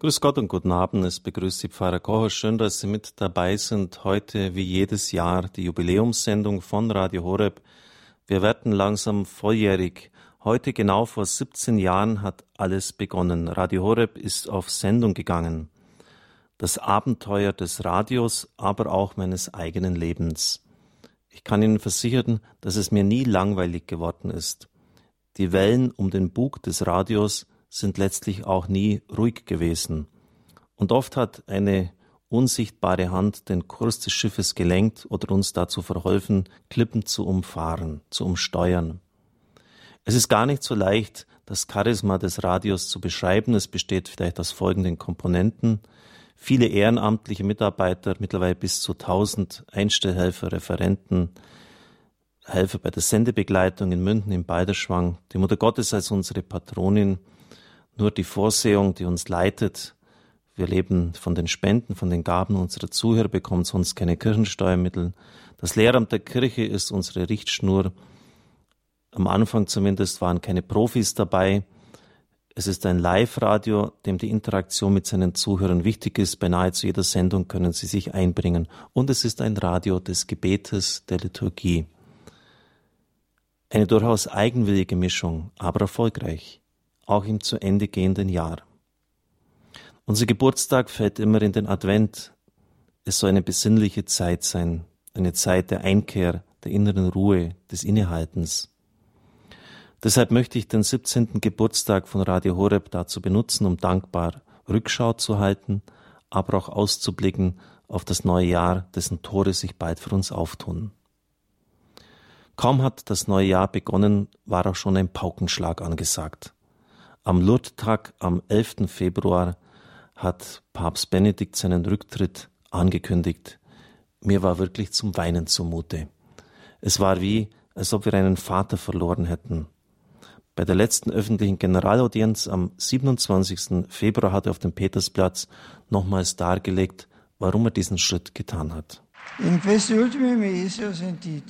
Grüß Gott und guten Abend. Es begrüßt Sie Pfarrer Kocher. Schön, dass Sie mit dabei sind. Heute, wie jedes Jahr, die Jubiläumssendung von Radio Horeb. Wir werden langsam volljährig. Heute, genau vor 17 Jahren, hat alles begonnen. Radio Horeb ist auf Sendung gegangen. Das Abenteuer des Radios, aber auch meines eigenen Lebens. Ich kann Ihnen versichern, dass es mir nie langweilig geworden ist. Die Wellen um den Bug des Radios sind letztlich auch nie ruhig gewesen. Und oft hat eine unsichtbare Hand den Kurs des Schiffes gelenkt oder uns dazu verholfen, Klippen zu umfahren, zu umsteuern. Es ist gar nicht so leicht, das Charisma des Radios zu beschreiben. Es besteht vielleicht aus folgenden Komponenten. Viele ehrenamtliche Mitarbeiter, mittlerweile bis zu 1000 Einstellhelfer, Referenten, Helfer bei der Sendebegleitung in München im Balderschwang, die Mutter Gottes als unsere Patronin, nur die Vorsehung, die uns leitet. Wir leben von den Spenden, von den Gaben unserer Zuhörer, bekommen sonst keine Kirchensteuermittel. Das Lehramt der Kirche ist unsere Richtschnur. Am Anfang zumindest waren keine Profis dabei. Es ist ein Live-Radio, dem die Interaktion mit seinen Zuhörern wichtig ist. Bei nahezu jeder Sendung können sie sich einbringen. Und es ist ein Radio des Gebetes, der Liturgie. Eine durchaus eigenwillige Mischung, aber erfolgreich auch im zu Ende gehenden Jahr. Unser Geburtstag fällt immer in den Advent. Es soll eine besinnliche Zeit sein, eine Zeit der Einkehr, der inneren Ruhe, des Innehaltens. Deshalb möchte ich den 17. Geburtstag von Radio Horeb dazu benutzen, um dankbar Rückschau zu halten, aber auch auszublicken auf das neue Jahr, dessen Tore sich bald für uns auftun. Kaum hat das neue Jahr begonnen, war auch schon ein Paukenschlag angesagt. Am Lourdestag am 11. Februar hat Papst Benedikt seinen Rücktritt angekündigt. Mir war wirklich zum Weinen zumute. Es war wie, als ob wir einen Vater verloren hätten. Bei der letzten öffentlichen Generalaudienz am 27. Februar hat er auf dem Petersplatz nochmals dargelegt, warum er diesen Schritt getan hat.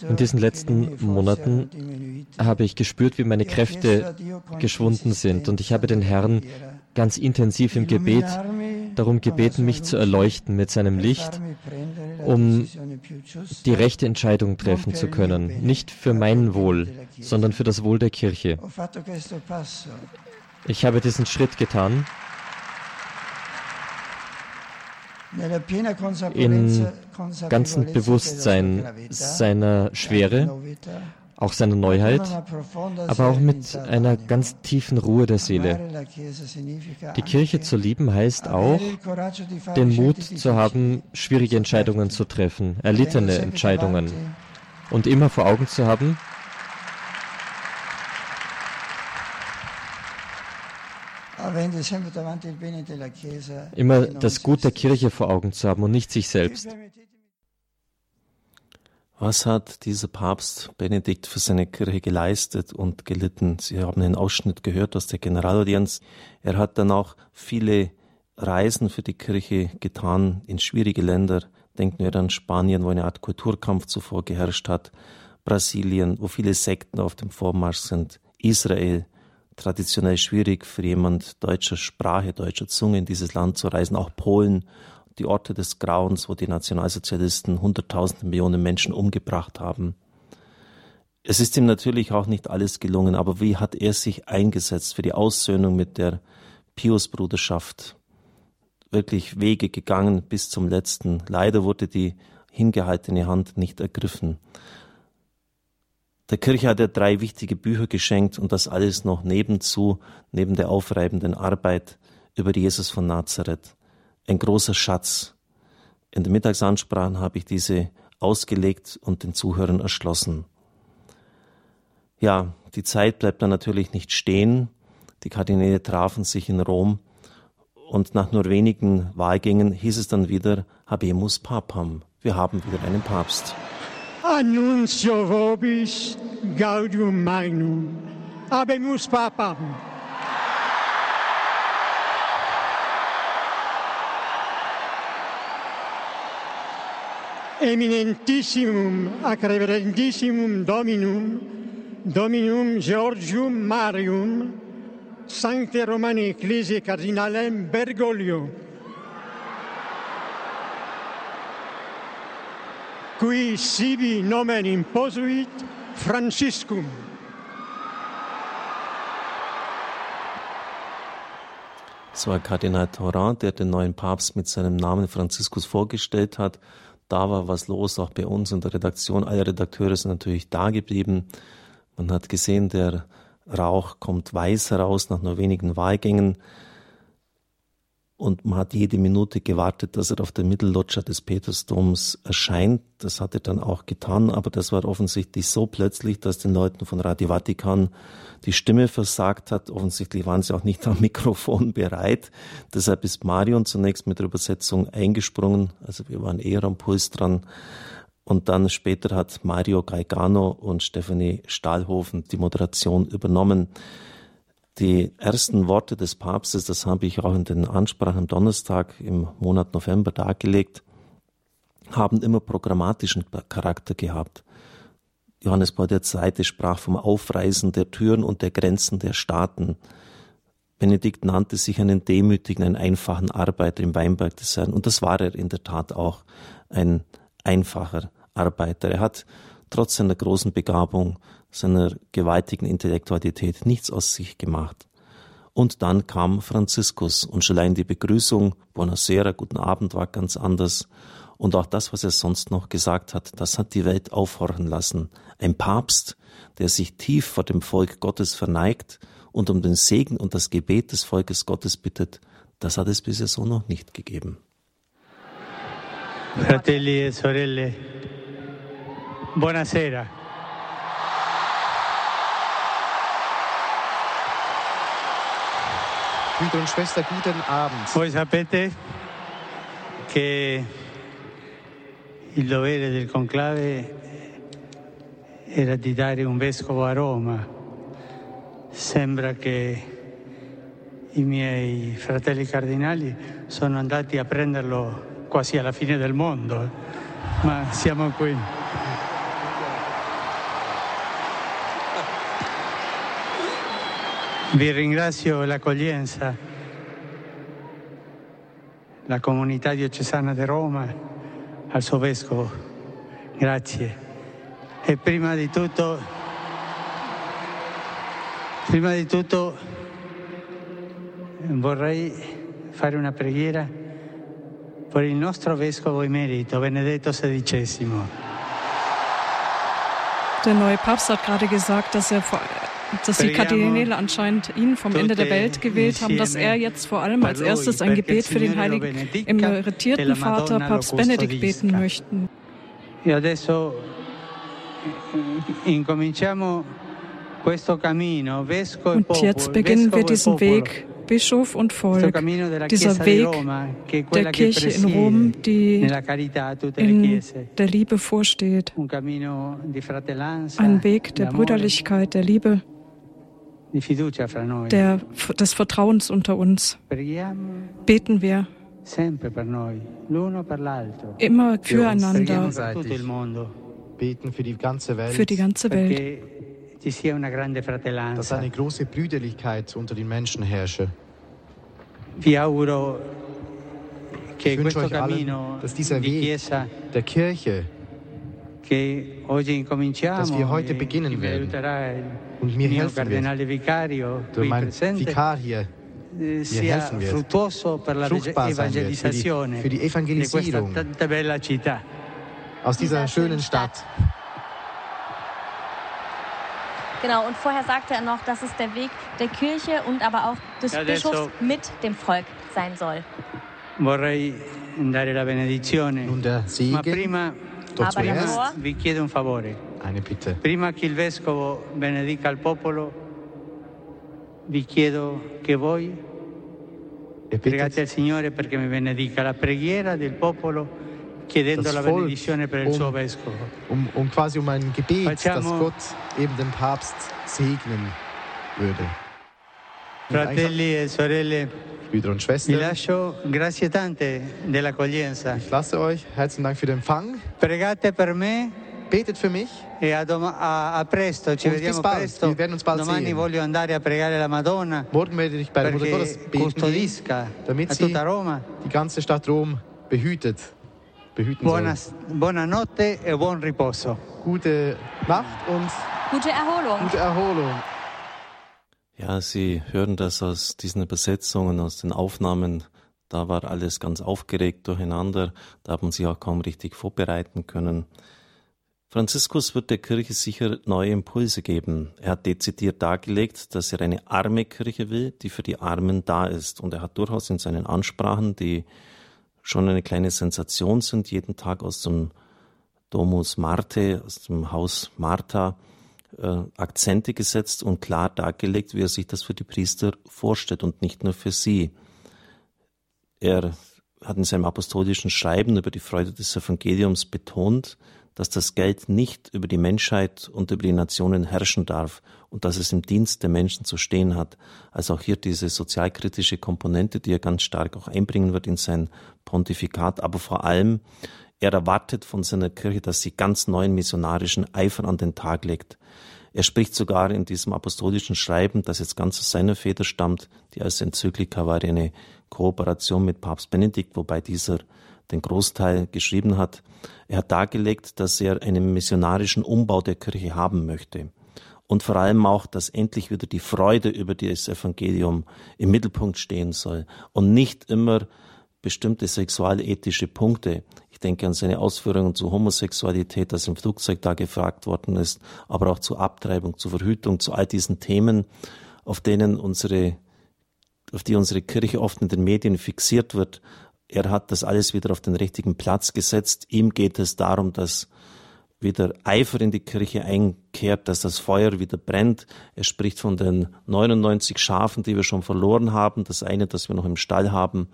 In diesen letzten Monaten habe ich gespürt, wie meine Kräfte geschwunden sind. Und ich habe den Herrn ganz intensiv im Gebet darum gebeten, mich zu erleuchten mit seinem Licht, um die rechte Entscheidung treffen zu können. Nicht für mein Wohl, sondern für das Wohl der Kirche. Ich habe diesen Schritt getan in ganzem Bewusstsein seiner Schwere, auch seiner Neuheit, aber auch mit einer ganz tiefen Ruhe der Seele. Die Kirche zu lieben heißt auch, den Mut zu haben, schwierige Entscheidungen zu treffen, erlittene Entscheidungen und immer vor Augen zu haben, Immer das Gut der Kirche vor Augen zu haben und nicht sich selbst. Was hat dieser Papst Benedikt für seine Kirche geleistet und gelitten? Sie haben einen Ausschnitt gehört aus der Generalaudienz. Er hat dann auch viele Reisen für die Kirche getan in schwierige Länder. Denken wir an Spanien, wo eine Art Kulturkampf zuvor geherrscht hat. Brasilien, wo viele Sekten auf dem Vormarsch sind. Israel, traditionell schwierig für jemand deutscher Sprache, deutscher Zunge in dieses Land zu reisen, auch Polen, die Orte des Grauens, wo die Nationalsozialisten hunderttausende Millionen Menschen umgebracht haben. Es ist ihm natürlich auch nicht alles gelungen, aber wie hat er sich eingesetzt für die Aussöhnung mit der Pius-Bruderschaft? Wirklich Wege gegangen bis zum letzten. Leider wurde die hingehaltene Hand nicht ergriffen. Der Kirche hat er drei wichtige Bücher geschenkt und das alles noch nebenzu, neben der aufreibenden Arbeit über Jesus von Nazareth. Ein großer Schatz. In den Mittagsansprachen habe ich diese ausgelegt und den Zuhörern erschlossen. Ja, die Zeit bleibt dann natürlich nicht stehen. Die Kardinäle trafen sich in Rom und nach nur wenigen Wahlgängen hieß es dann wieder Habemus Papam. Wir haben wieder einen Papst. annuncio vobis gaudium magnum. Abemus papam. Eminentissimum ac reverendissimum Dominum, Dominum Georgium Marium, Sancte Romani Ecclesiae Cardinalem Bergoglio, qui sibi nomen imposuit Franciscum. Es war Kardinal Thorin, der den neuen Papst mit seinem Namen Franziskus vorgestellt hat. Da war was los, auch bei uns in der Redaktion. Alle Redakteure sind natürlich da geblieben. Man hat gesehen, der Rauch kommt weiß heraus nach nur wenigen Wahlgängen und man hat jede Minute gewartet, dass er auf der Mittelloggia des Petersdoms erscheint. Das hat er dann auch getan, aber das war offensichtlich so plötzlich, dass den Leuten von Radio Vatikan die Stimme versagt hat. Offensichtlich waren sie auch nicht am Mikrofon bereit. Deshalb ist Marion zunächst mit der Übersetzung eingesprungen. Also wir waren eher am Puls dran. Und dann später hat Mario Gaigano und Stephanie Stahlhofen die Moderation übernommen. Die ersten Worte des Papstes, das habe ich auch in den Ansprachen am Donnerstag im Monat November dargelegt, haben immer programmatischen Charakter gehabt. Johannes Paul II. sprach vom Aufreißen der Türen und der Grenzen der Staaten. Benedikt nannte sich einen demütigen, einen einfachen Arbeiter im Weinberg des Herrn. Und das war er in der Tat auch, ein einfacher Arbeiter. Er hat trotz seiner großen Begabung seiner gewaltigen Intellektualität nichts aus sich gemacht. Und dann kam Franziskus und schon allein die Begrüßung, Buonasera, guten Abend, war ganz anders. Und auch das, was er sonst noch gesagt hat, das hat die Welt aufhorchen lassen. Ein Papst, der sich tief vor dem Volk Gottes verneigt und um den Segen und das Gebet des Volkes Gottes bittet, das hat es bisher so noch nicht gegeben. Fratelli e sorelle, buonasera. Brüder und Schwester, guten Abend. Voi sapete che il dovere del conclave era di dare un vescovo a Roma. Sembra che i miei fratelli cardinali sono andati a prenderlo quasi alla fine del mondo, ma siamo qui. Vi ringrazio l'accoglienza, la comunità diocesana di Roma, al suo vescovo. Grazie. E prima di tutto, prima di tutto vorrei fare una preghiera per il nostro vescovo emerito, Benedetto XVI. Der neue Papst hat gerade gesagt, dass er vor dass die Kardinäle anscheinend ihn vom Ende der Welt gewählt haben, dass er jetzt vor allem als erstes ein Gebet für den heiligen emeritierten Vater Papst Benedikt beten möchten. E Und jetzt beginnen wir diesen Weg, Bischof und Volk, dieser Weg der Kirche in Rom, die in der Liebe vorsteht, ein Weg der Brüderlichkeit, der Liebe der, des Vertrauens unter uns. Beten wir immer füreinander, beten für die ganze Welt, für die ganze Welt. Dass eine große Brüderlichkeit unter den Menschen herrsche. Ich wünsche euch allen, dass dieser Weg der Kirche, dass wir heute beginnen werden und mir helfen wird, durch mein Vikar hier, mir helfen wird, fruchtbar sein wird für die, für die Evangelisierung aus dieser schönen Stadt. Genau, und vorher sagte er noch, dass es der Weg der Kirche und aber auch des Bischofs mit dem Volk sein soll. Vorrei dare la benedizione. Nun der Segen. Doch zuerst vi chiedo un favore. Bitte. Prima che il vescovo benedica il popolo, vi chiedo che voi pregate al Signore perché mi benedica la preghiera del popolo chiedendo la benedizione per il um, suo vescovo. Um, um quasi um ein Gebet, Facciamo, dass Gott eben den Papst segnen würde. Fratelli e sorelle, Brüder und Schwestern, vi lascio grazie tante dell'accoglienza. Ich lasse euch, herzlichen Dank für den Empfang. Pregate per me Betet für mich. E a, a, a presto, ci vediamo bald. presto. Wir werden uns bald Domani sehen. voglio andare a pregare la Madonna. Morgen werde ich bei der Mutter Gottes beten, damit sie die ganze Stadt Rom behütet. Behüten Buona, buonanotte e buon riposo. Gute Nacht und gute Erholung. Gute Erholung. Ja, Sie hören das aus diesen Übersetzungen, aus den Aufnahmen. Da war alles ganz aufgeregt durcheinander. Da haben Sie auch kaum richtig vorbereiten können. Franziskus wird der Kirche sicher neue Impulse geben. Er hat dezidiert dargelegt, dass er eine arme Kirche will, die für die Armen da ist. Und er hat durchaus in seinen Ansprachen, die schon eine kleine Sensation sind, jeden Tag aus dem Domus Marte, aus dem Haus Martha, äh, Akzente gesetzt und klar dargelegt, wie er sich das für die Priester vorstellt und nicht nur für sie. Er hat in seinem apostolischen Schreiben über die Freude des Evangeliums betont, dass das Geld nicht über die Menschheit und über die Nationen herrschen darf und dass es im Dienst der Menschen zu stehen hat. Also auch hier diese sozialkritische Komponente, die er ganz stark auch einbringen wird in sein Pontifikat, aber vor allem er erwartet von seiner Kirche, dass sie ganz neuen missionarischen Eifer an den Tag legt. Er spricht sogar in diesem apostolischen Schreiben, das jetzt ganz aus seiner Feder stammt, die als Enzyklika war eine Kooperation mit Papst Benedikt, wobei dieser den Großteil geschrieben hat. Er hat dargelegt, dass er einen missionarischen Umbau der Kirche haben möchte. Und vor allem auch, dass endlich wieder die Freude über das Evangelium im Mittelpunkt stehen soll und nicht immer bestimmte sexualethische Punkte. Ich denke an seine Ausführungen zu Homosexualität, das im Flugzeug da gefragt worden ist, aber auch zu Abtreibung, zu Verhütung, zu all diesen Themen, auf denen unsere, auf die unsere Kirche oft in den Medien fixiert wird. Er hat das alles wieder auf den richtigen Platz gesetzt. Ihm geht es darum, dass wieder Eifer in die Kirche einkehrt, dass das Feuer wieder brennt. Er spricht von den 99 Schafen, die wir schon verloren haben. Das eine, das wir noch im Stall haben,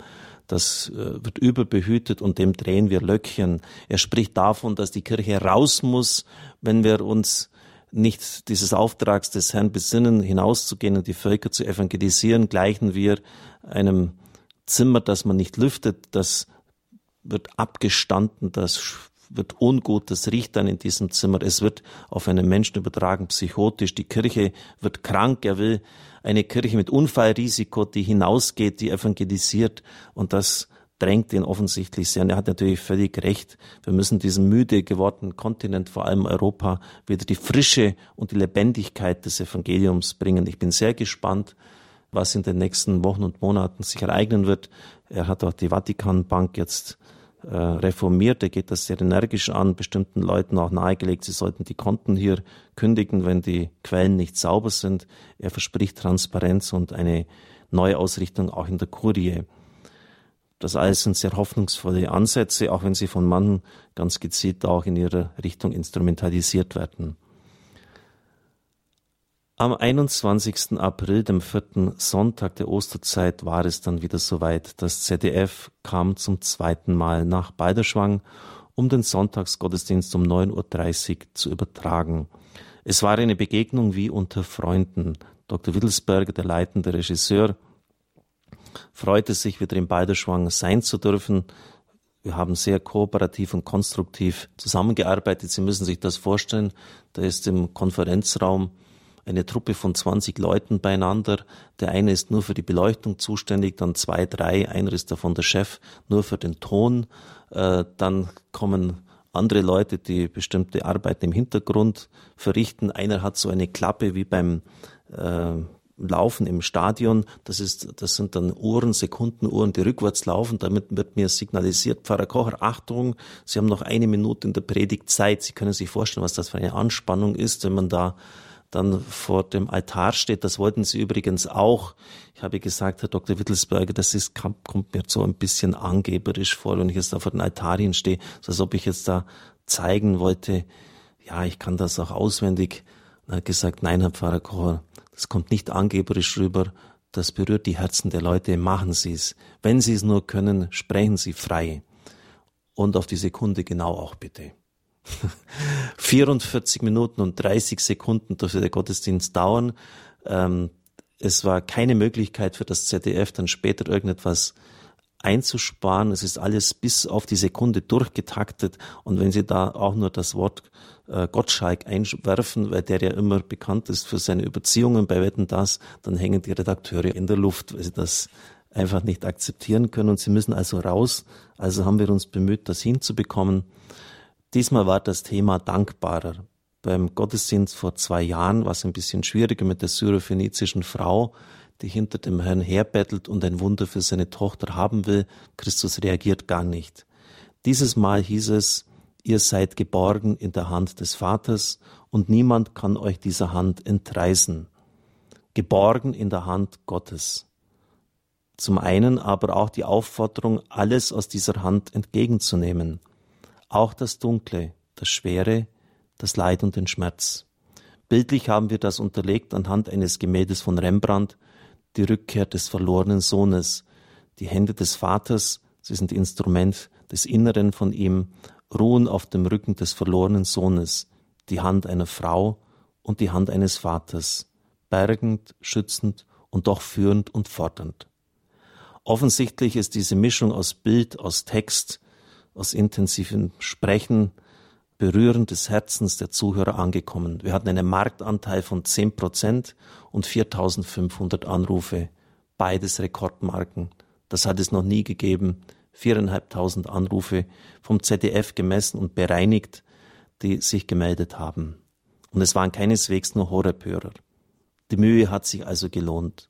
das äh, wird überbehütet und dem drehen wir Löckchen. Er spricht davon, dass die Kirche raus muss, wenn wir uns nicht dieses Auftrags des Herrn besinnen, hinauszugehen und die Völker zu evangelisieren, gleichen wir einem Zimmer, das man nicht lüftet, das wird abgestanden, das wird ungut, das riecht dann in diesem Zimmer, es wird auf einen Menschen übertragen, psychotisch, die Kirche wird krank, er will eine Kirche mit Unfallrisiko, die hinausgeht, die evangelisiert und das drängt ihn offensichtlich sehr. Und er hat natürlich völlig recht. Wir müssen diesem müde gewordenen Kontinent, vor allem Europa, wieder die Frische und die Lebendigkeit des Evangeliums bringen. Ich bin sehr gespannt, was in den nächsten Wochen und Monaten sich ereignen wird. Er hat auch die Vatikanbank jetzt äh, reformiert. Er geht das sehr energisch an, bestimmten Leuten auch nahegelegt, sie sollten die Konten hier kündigen, wenn die Quellen nicht sauber sind. Er verspricht Transparenz und eine Neuausrichtung auch in der Kurie. Das alles sind sehr hoffnungsvolle Ansätze, auch wenn sie von Mann ganz gezielt auch in ihrer Richtung instrumentalisiert werden. Am 21. April, dem vierten Sonntag der Osterzeit, war es dann wieder soweit. Das ZDF kam zum zweiten Mal nach Balderschwang, um den Sonntagsgottesdienst um 9.30 Uhr zu übertragen. Es war eine Begegnung wie unter Freunden. Dr. Wittelsberger, der leitende Regisseur, freute sich wieder in Balderschwang sein zu dürfen. Wir haben sehr kooperativ und konstruktiv zusammengearbeitet. Sie müssen sich das vorstellen. Da ist im Konferenzraum eine Truppe von 20 Leuten beieinander. Der eine ist nur für die Beleuchtung zuständig, dann zwei, drei, einer ist davon der Chef, nur für den Ton. Äh, dann kommen andere Leute, die bestimmte Arbeiten im Hintergrund verrichten. Einer hat so eine Klappe wie beim äh, Laufen im Stadion. Das ist, das sind dann Uhren, Sekundenuhren, die rückwärts laufen. Damit wird mir signalisiert, Pfarrer Kocher, Achtung, Sie haben noch eine Minute in der Predigt Zeit. Sie können sich vorstellen, was das für eine Anspannung ist, wenn man da dann vor dem Altar steht. Das wollten sie übrigens auch. Ich habe gesagt, Herr Dr. Wittelsberger, das ist, kommt mir so ein bisschen angeberisch vor, wenn ich jetzt da vor den Altarien stehe, so als ob ich jetzt da zeigen wollte, ja, ich kann das auch auswendig. Und er hat gesagt, nein, Herr Pfarrer Kocher, das kommt nicht angeberisch rüber, das berührt die Herzen der Leute, machen Sie es. Wenn Sie es nur können, sprechen Sie frei. Und auf die Sekunde genau auch bitte. 44 Minuten und 30 Sekunden durfte der Gottesdienst dauern. Ähm, es war keine Möglichkeit für das ZDF dann später irgendetwas einzusparen. Es ist alles bis auf die Sekunde durchgetaktet. Und wenn Sie da auch nur das Wort äh, Gottschalk einwerfen, weil der ja immer bekannt ist für seine Überziehungen bei Wetten das, dann hängen die Redakteure in der Luft, weil sie das einfach nicht akzeptieren können und sie müssen also raus. Also haben wir uns bemüht, das hinzubekommen. Diesmal war das Thema dankbarer. Beim Gottesdienst vor zwei Jahren war es ein bisschen schwieriger mit der syrophönizischen Frau, die hinter dem Herrn herbettelt und ein Wunder für seine Tochter haben will. Christus reagiert gar nicht. Dieses Mal hieß es, ihr seid geborgen in der Hand des Vaters und niemand kann euch dieser Hand entreißen. Geborgen in der Hand Gottes. Zum einen aber auch die Aufforderung, alles aus dieser Hand entgegenzunehmen. Auch das Dunkle, das Schwere, das Leid und den Schmerz. Bildlich haben wir das unterlegt anhand eines Gemäldes von Rembrandt, die Rückkehr des verlorenen Sohnes. Die Hände des Vaters, sie sind Instrument des Inneren von ihm, ruhen auf dem Rücken des verlorenen Sohnes, die Hand einer Frau und die Hand eines Vaters, bergend, schützend und doch führend und fordernd. Offensichtlich ist diese Mischung aus Bild, aus Text, aus intensivem Sprechen, Berühren des Herzens der Zuhörer angekommen. Wir hatten einen Marktanteil von 10 Prozent und 4500 Anrufe. Beides Rekordmarken. Das hat es noch nie gegeben. Viereinhalbtausend Anrufe vom ZDF gemessen und bereinigt, die sich gemeldet haben. Und es waren keineswegs nur Horrorhörer. Die Mühe hat sich also gelohnt.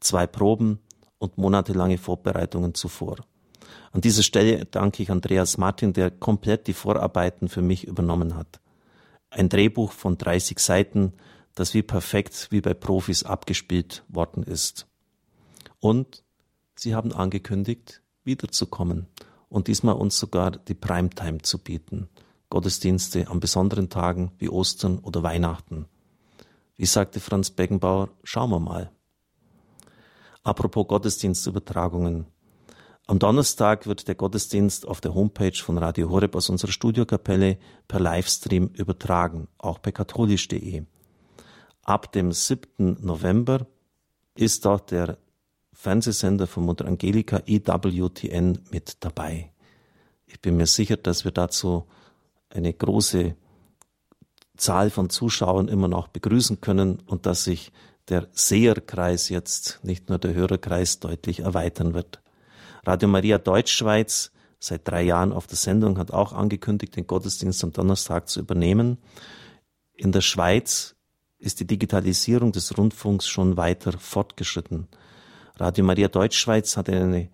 Zwei Proben und monatelange Vorbereitungen zuvor. An dieser Stelle danke ich Andreas Martin, der komplett die Vorarbeiten für mich übernommen hat. Ein Drehbuch von 30 Seiten, das wie perfekt wie bei Profis abgespielt worden ist. Und sie haben angekündigt, wiederzukommen und diesmal uns sogar die Primetime zu bieten. Gottesdienste an besonderen Tagen wie Ostern oder Weihnachten. Wie sagte Franz Beckenbauer, schauen wir mal. Apropos Gottesdienstübertragungen. Am Donnerstag wird der Gottesdienst auf der Homepage von Radio Horeb aus unserer Studiokapelle per Livestream übertragen, auch bei katholisch.de. Ab dem 7. November ist dort der Fernsehsender von Mutter Angelika EWTN mit dabei. Ich bin mir sicher, dass wir dazu eine große Zahl von Zuschauern immer noch begrüßen können und dass sich der Seherkreis jetzt, nicht nur der Hörerkreis, deutlich erweitern wird. Radio Maria Deutschschweiz, seit drei Jahren auf der Sendung, hat auch angekündigt, den Gottesdienst am Donnerstag zu übernehmen. In der Schweiz ist die Digitalisierung des Rundfunks schon weiter fortgeschritten. Radio Maria Deutschschweiz hat eine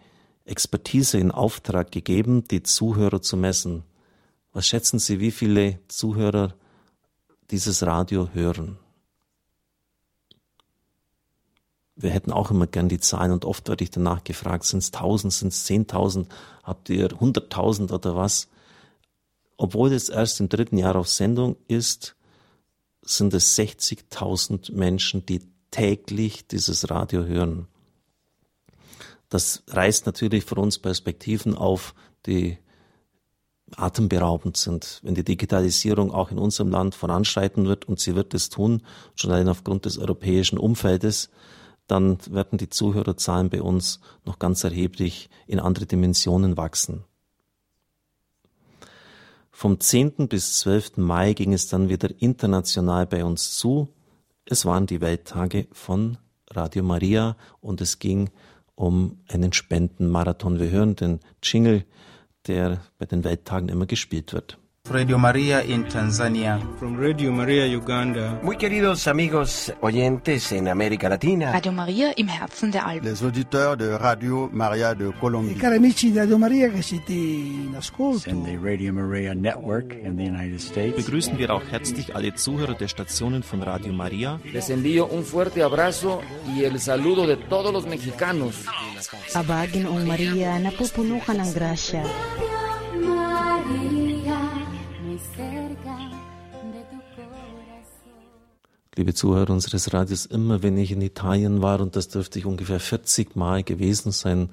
Expertise in Auftrag gegeben, die Zuhörer zu messen. Was schätzen Sie, wie viele Zuhörer dieses Radio hören? Wir hätten auch immer gern die Zahlen und oft werde ich danach gefragt, sind es tausend, sind es zehntausend, habt ihr hunderttausend oder was? Obwohl es erst im dritten Jahr auf Sendung ist, sind es 60.000 Menschen, die täglich dieses Radio hören. Das reißt natürlich für uns Perspektiven auf, die atemberaubend sind. Wenn die Digitalisierung auch in unserem Land voranschreiten wird, und sie wird es tun, schon allein aufgrund des europäischen Umfeldes, dann werden die Zuhörerzahlen bei uns noch ganz erheblich in andere Dimensionen wachsen. Vom 10. bis 12. Mai ging es dann wieder international bei uns zu. Es waren die Welttage von Radio Maria und es ging um einen Spendenmarathon. Wir hören den Jingle, der bei den Welttagen immer gespielt wird. Radio María en Tanzania. From Radio María Uganda. Muy queridos amigos oyentes en América Latina. Radio María im Herzen der Alpen. Les auditeurs de Radio María de Colombia. I cari amici di Radio Maria che siete in ascolto. And the Radio Maria Network in the United States. Begrüßen wir auch herzlich alle Zuhörer der Stationen von Radio Maria. Les envío un fuerte abrazo y el saludo de todos los mexicanos. Abagin ang Maria na pupuno ka ng grasya. Liebe Zuhörer unseres Radios, immer wenn ich in Italien war, und das dürfte ich ungefähr 40 Mal gewesen sein,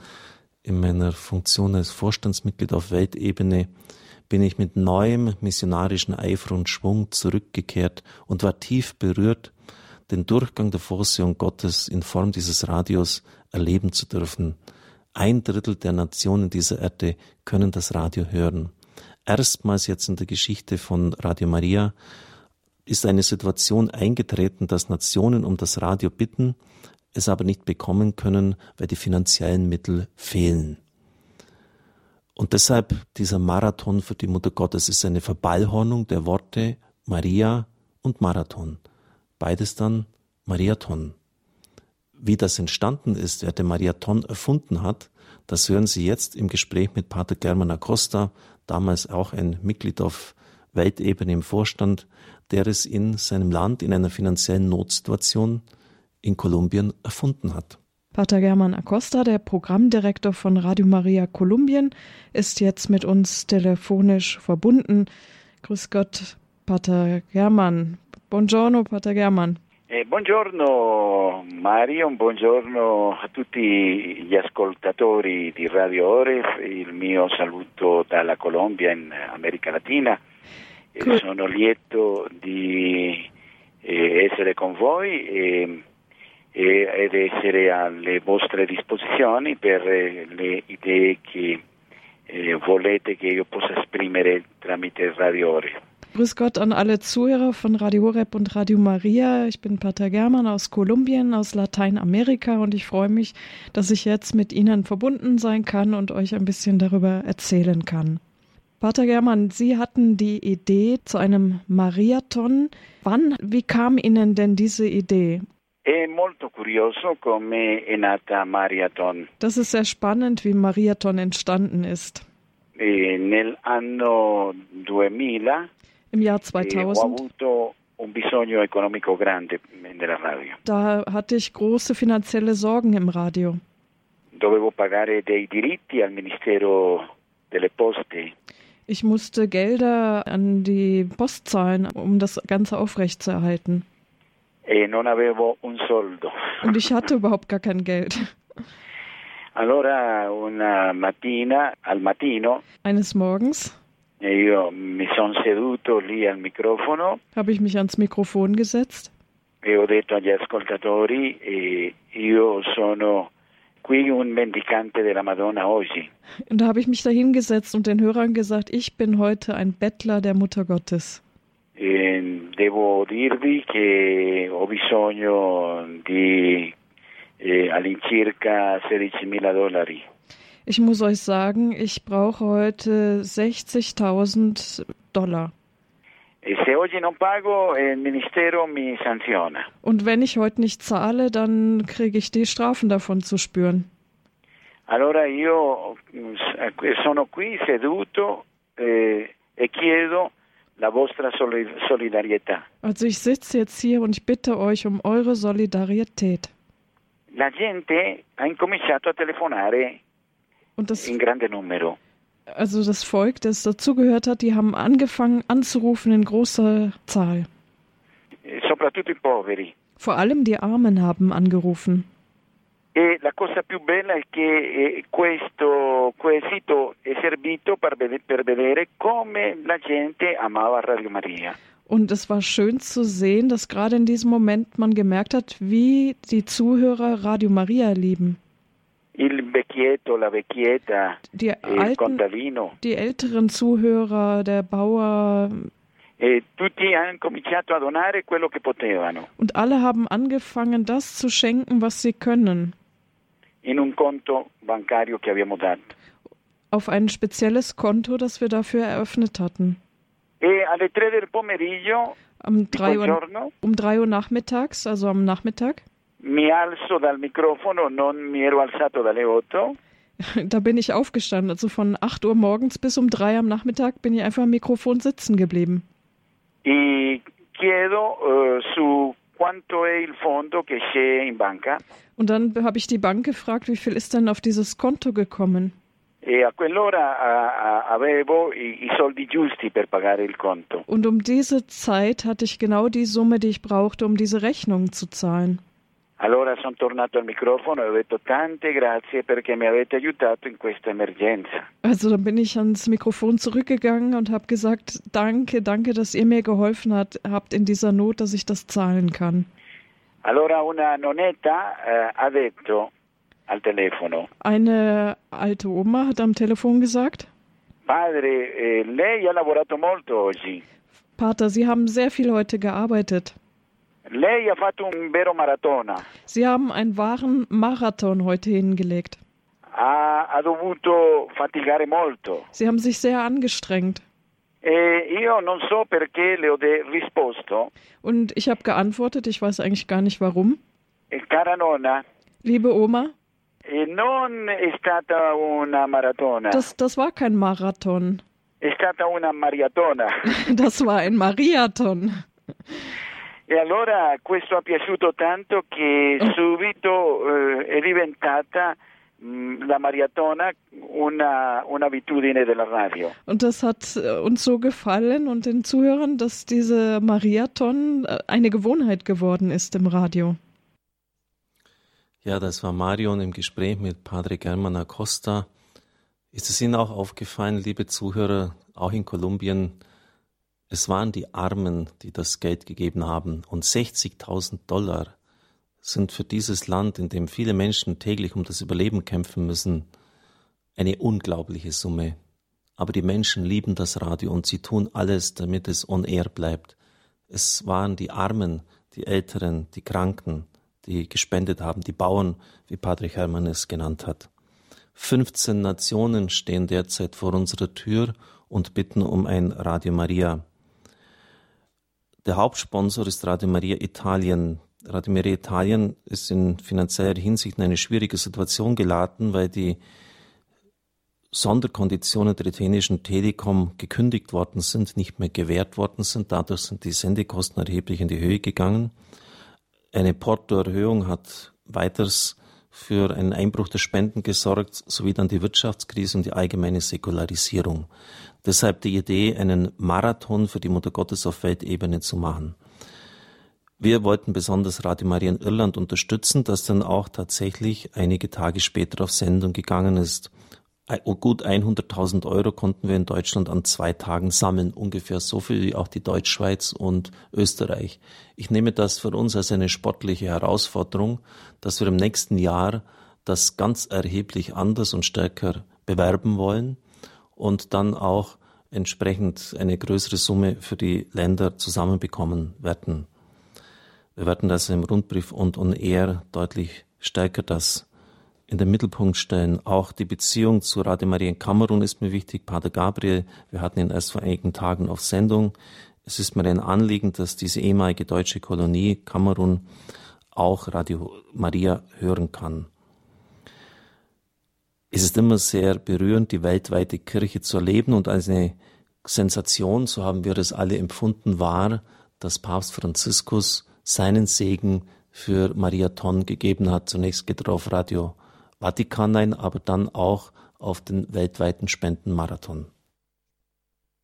in meiner Funktion als Vorstandsmitglied auf Weltebene, bin ich mit neuem missionarischen Eifer und Schwung zurückgekehrt und war tief berührt, den Durchgang der Vorsehung Gottes in Form dieses Radios erleben zu dürfen. Ein Drittel der Nationen dieser Erde können das Radio hören. Erstmals jetzt in der Geschichte von Radio Maria ist eine Situation eingetreten, dass Nationen um das Radio bitten, es aber nicht bekommen können, weil die finanziellen Mittel fehlen. Und deshalb dieser Marathon für die Mutter Gottes ist eine Verballhornung der Worte Maria und Marathon. Beides dann Mariathon. Wie das entstanden ist, wer den Mariathon erfunden hat, das hören Sie jetzt im Gespräch mit Pater German Acosta, damals auch ein Mitglied auf Weltebene im Vorstand, der es in seinem Land in einer finanziellen Notsituation in Kolumbien erfunden hat. Pater German Acosta, der Programmdirektor von Radio Maria Kolumbien, ist jetzt mit uns telefonisch verbunden. Grüß Gott, Pater German. Buongiorno, Pater German. Eh, buongiorno Mario, buongiorno a tutti gli ascoltatori di Radio Oref, il mio saluto dalla Colombia in America Latina. Eh, sono lieto di eh, essere con voi e ed essere alle vostre disposizioni per eh, le idee che eh, volete che io possa esprimere tramite Radio Ore. Grüß Gott an alle Zuhörer von Radio Horeb und Radio Maria. Ich bin Pater German aus Kolumbien, aus Lateinamerika und ich freue mich, dass ich jetzt mit Ihnen verbunden sein kann und euch ein bisschen darüber erzählen kann. Pater German, Sie hatten die Idee zu einem Mariathon. Wann, wie kam Ihnen denn diese Idee? Das ist sehr spannend, wie Mariathon entstanden ist. E nell'anno 2000 im Jahr 2000 ho avuto un bisogno economico grande nella radio. Da hatte ich große finanzielle Sorgen im Radio. Dovevo pagare dei diritti al Ministero delle Poste. Ich musste Gelder an die Post zahlen, um das Ganze aufrechtzuerhalten e non avevo un soldo. Und ich hatte überhaupt gar kein Geld. Allora una mattina, al mattino, eines Morgens, io mi sono seduto lì al microfono. Habe ich mich ans Mikrofon gesetzt. E ho detto agli ascoltatori, eh, io sono qui un mendicante della Madonna oggi. Und da habe ich mich dahingesetzt und den Hörern gesagt, ich bin heute ein Bettler der Mutter Gottes. Eh, devo dirvi che ho bisogno di eh, all'incirca 16.000 dollari. Ich muss euch sagen, ich brauche heute 60.000 Dollar. Und wenn ich heute nicht zahle, dann kriege ich die Strafen davon zu spüren. Allora io eh, sono qui seduto eh, e chiedo la vostra solidarietà. Also ich sitze jetzt hier und ich bitte euch um eure Solidarität. La gente ha incominciato a telefonare das, in grande numero. Also das Volk, das dazugehört hat, die haben angefangen anzurufen in großer Zahl. Soprattutto i poveri. Vor allem die Armen haben angerufen. E la cosa più bella è che eh, questo quesito è servito per, per vedere come la gente amava Radio Maria. Und es war schön zu sehen, dass gerade in diesem Moment man gemerkt hat, wie die Zuhörer Radio Maria lieben. Il vecchietto, la vecchietta, die il alten, contadino. Die älteren Zuhörer, der Bauer. E tutti hanno cominciato a donare quello che potevano. Und alle haben angefangen, das zu schenken, was sie können in un conto bancario che abbiamo dato. Auf ein spezielles Konto, das wir dafür eröffnet hatten. E alle tre del pomeriggio um 3 Uhr, um 3 Uhr nachmittags, also am Nachmittag. Mi alzo dal microfono, non mi ero alzato dalle 8. Da bin ich aufgestanden, also von 8 Uhr morgens bis um 3 am Nachmittag bin ich einfach am Mikrofon sitzen geblieben. E chiedo uh, su quanto è il fondo che c'è in banca. Und dann habe ich die Bank gefragt, wie viel ist denn auf dieses Konto gekommen? E a quell'ora avevo i, i soldi giusti per pagare il conto. Und um diese Zeit hatte ich genau die Summe, die ich brauchte, um diese Rechnung zu zahlen. Allora sono tornato al microfono e ho detto tante grazie perché mi avete aiutato in questa emergenza. Also dann bin ich ans Mikrofon zurückgegangen und habe gesagt, danke, danke, dass ihr mir geholfen hat, habt in dieser Not, dass ich das zahlen kann. Allora una nonnetta eh, ha detto al telefono. Eine alte Oma hat am Telefon gesagt. Padre, eh, lei ha lavorato molto oggi. Pater, Sie haben sehr viel heute gearbeitet. Sie haben einen wahren Marathon heute hingelegt. Sie haben sich sehr angestrengt. E. Und ich habe geantwortet, ich weiß eigentlich gar nicht warum. E. Liebe Oma. E. Das, das war kein Marathon. Das war ein Marathon. E allora questo ha piaciuto tanto che oh. subito eh, è diventata mm, la maratona una, un'abitudine della radio. Und das hat äh, uns so gefallen und den Zuhörern, dass diese Marathon äh, eine Gewohnheit geworden ist im Radio. Ja, das war Marion im Gespräch mit Padre German Acosta. Ist es Ihnen auch aufgefallen, liebe Zuhörer, auch in Kolumbien, es waren die Armen, die das Geld gegeben haben und 60.000 Dollar sind für dieses Land, in dem viele Menschen täglich um das Überleben kämpfen müssen, eine unglaubliche Summe. Aber die Menschen lieben das Radio und sie tun alles, damit es on air bleibt. Es waren die Armen, die Älteren, die Kranken, die gespendet haben, die Bauern, wie Patrick Hermann es genannt hat. 15 Nationen stehen derzeit vor unserer Tür und bitten um ein Radio Maria. Der Hauptsponsor ist Radio Maria Italien. Radio Maria Italien ist in finanzieller Hinsicht in eine schwierige Situation geraten, weil die Sonderkonditionen der italienischen Telekom gekündigt worden sind, nicht mehr gewährt worden sind. Dadurch sind die Sendekosten erheblich in die Höhe gegangen. Eine Portoerhöhung hat weiters für einen Einbruch der Spenden gesorgt, sowie dann die Wirtschaftskrise und die allgemeine Säkularisierung. Deshalb die Idee, einen Marathon für die Mutter Gottes auf Weltebene zu machen. Wir wollten besonders Radio Maria in Irland unterstützen, das dann auch tatsächlich einige Tage später auf Sendung gegangen ist. Oh, gut 100.000 Euro konnten wir in Deutschland an zwei Tagen sammeln, ungefähr so viel wie auch die Deutschschweiz und Österreich. Ich nehme das für uns als eine sportliche Herausforderung, dass wir im nächsten Jahr das ganz erheblich anders und stärker bewerben wollen und dann auch entsprechend eine größere Summe für die Länder zusammenbekommen werden. Wir werden das im Rundbrief und on air deutlich stärker das in den Mittelpunkt stellen. Auch die Beziehung zu Radio Maria in Kamerun ist mir wichtig. Pater Gabriel, wir hatten ihn erst vor einigen Tagen auf Sendung. Es ist mir ein Anliegen, dass diese ehemalige deutsche Kolonie Kamerun auch Radio Maria hören kann. Es ist immer sehr berührend, die weltweite Kirche zu erleben und als eine Sensation, so haben wir es alle empfunden, war, dass Papst Franziskus seinen Segen für Maria Ton gegeben hat. Zunächst geht er auf Radio Vatikan ein, aber dann auch auf den weltweiten Spendenmarathon.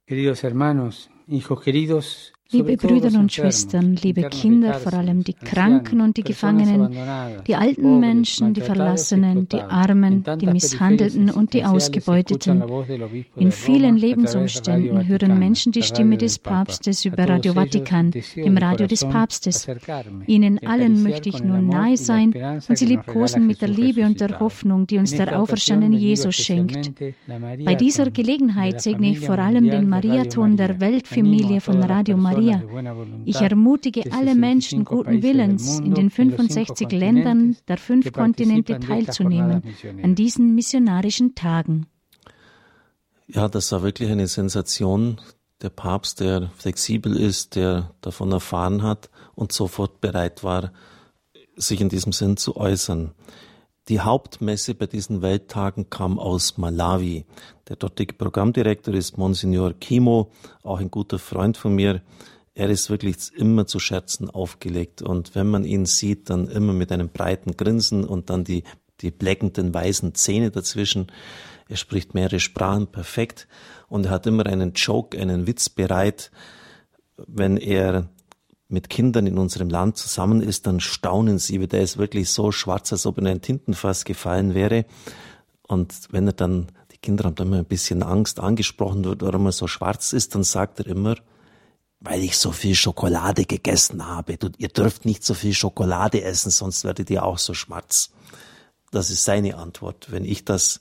Queridos hermanos, Liebe Brüder und Schwestern, liebe Kinder, vor allem die Kranken und die Gefangenen, die alten Menschen, die Verlassenen, die Armen, die Misshandelten und die Ausgebeuteten. In vielen Lebensumständen hören Menschen die Stimme des Papstes über Radio Vatikan, dem Radio des Papstes. Ihnen allen möchte ich nun nahe sein und sie liebkosen mit der Liebe und der Hoffnung, die uns der auferstandene Jesus schenkt. Bei dieser Gelegenheit segne ich vor allem den Mariaton der Weltfamilie von Radio Maria. Ich ermutige alle Menschen guten Willens, in den 65 Ländern der fünf Kontinente teilzunehmen an diesen missionarischen Tagen. Ja, das war wirklich eine Sensation. Der Papst, der flexibel ist, der davon erfahren hat und sofort bereit war, sich in diesem Sinn zu äußern. Die Hauptmesse bei diesen Welttagen kam aus Malawi. Der dortige Programmdirektor ist Monsignor Kimo, auch ein guter Freund von mir. Er ist wirklich immer zu Scherzen aufgelegt und wenn man ihn sieht, dann immer mit einem breiten Grinsen und dann die, die bleckenden weißen Zähne dazwischen. Er spricht mehrere Sprachen perfekt und er hat immer einen Joke, einen Witz bereit. Wenn er mit Kindern in unserem Land zusammen ist, dann staunen sie, der ist wirklich so schwarz, als ob in ein Tintenfass gefallen wäre. Und wenn er dann, die Kinder haben dann immer ein bisschen Angst angesprochen wird, warum er so schwarz ist, dann sagt er immer, weil ich so viel Schokolade gegessen habe. Du, ihr dürft nicht so viel Schokolade essen, sonst werdet ihr auch so schwarz. das ist seine Antwort. Wenn ich das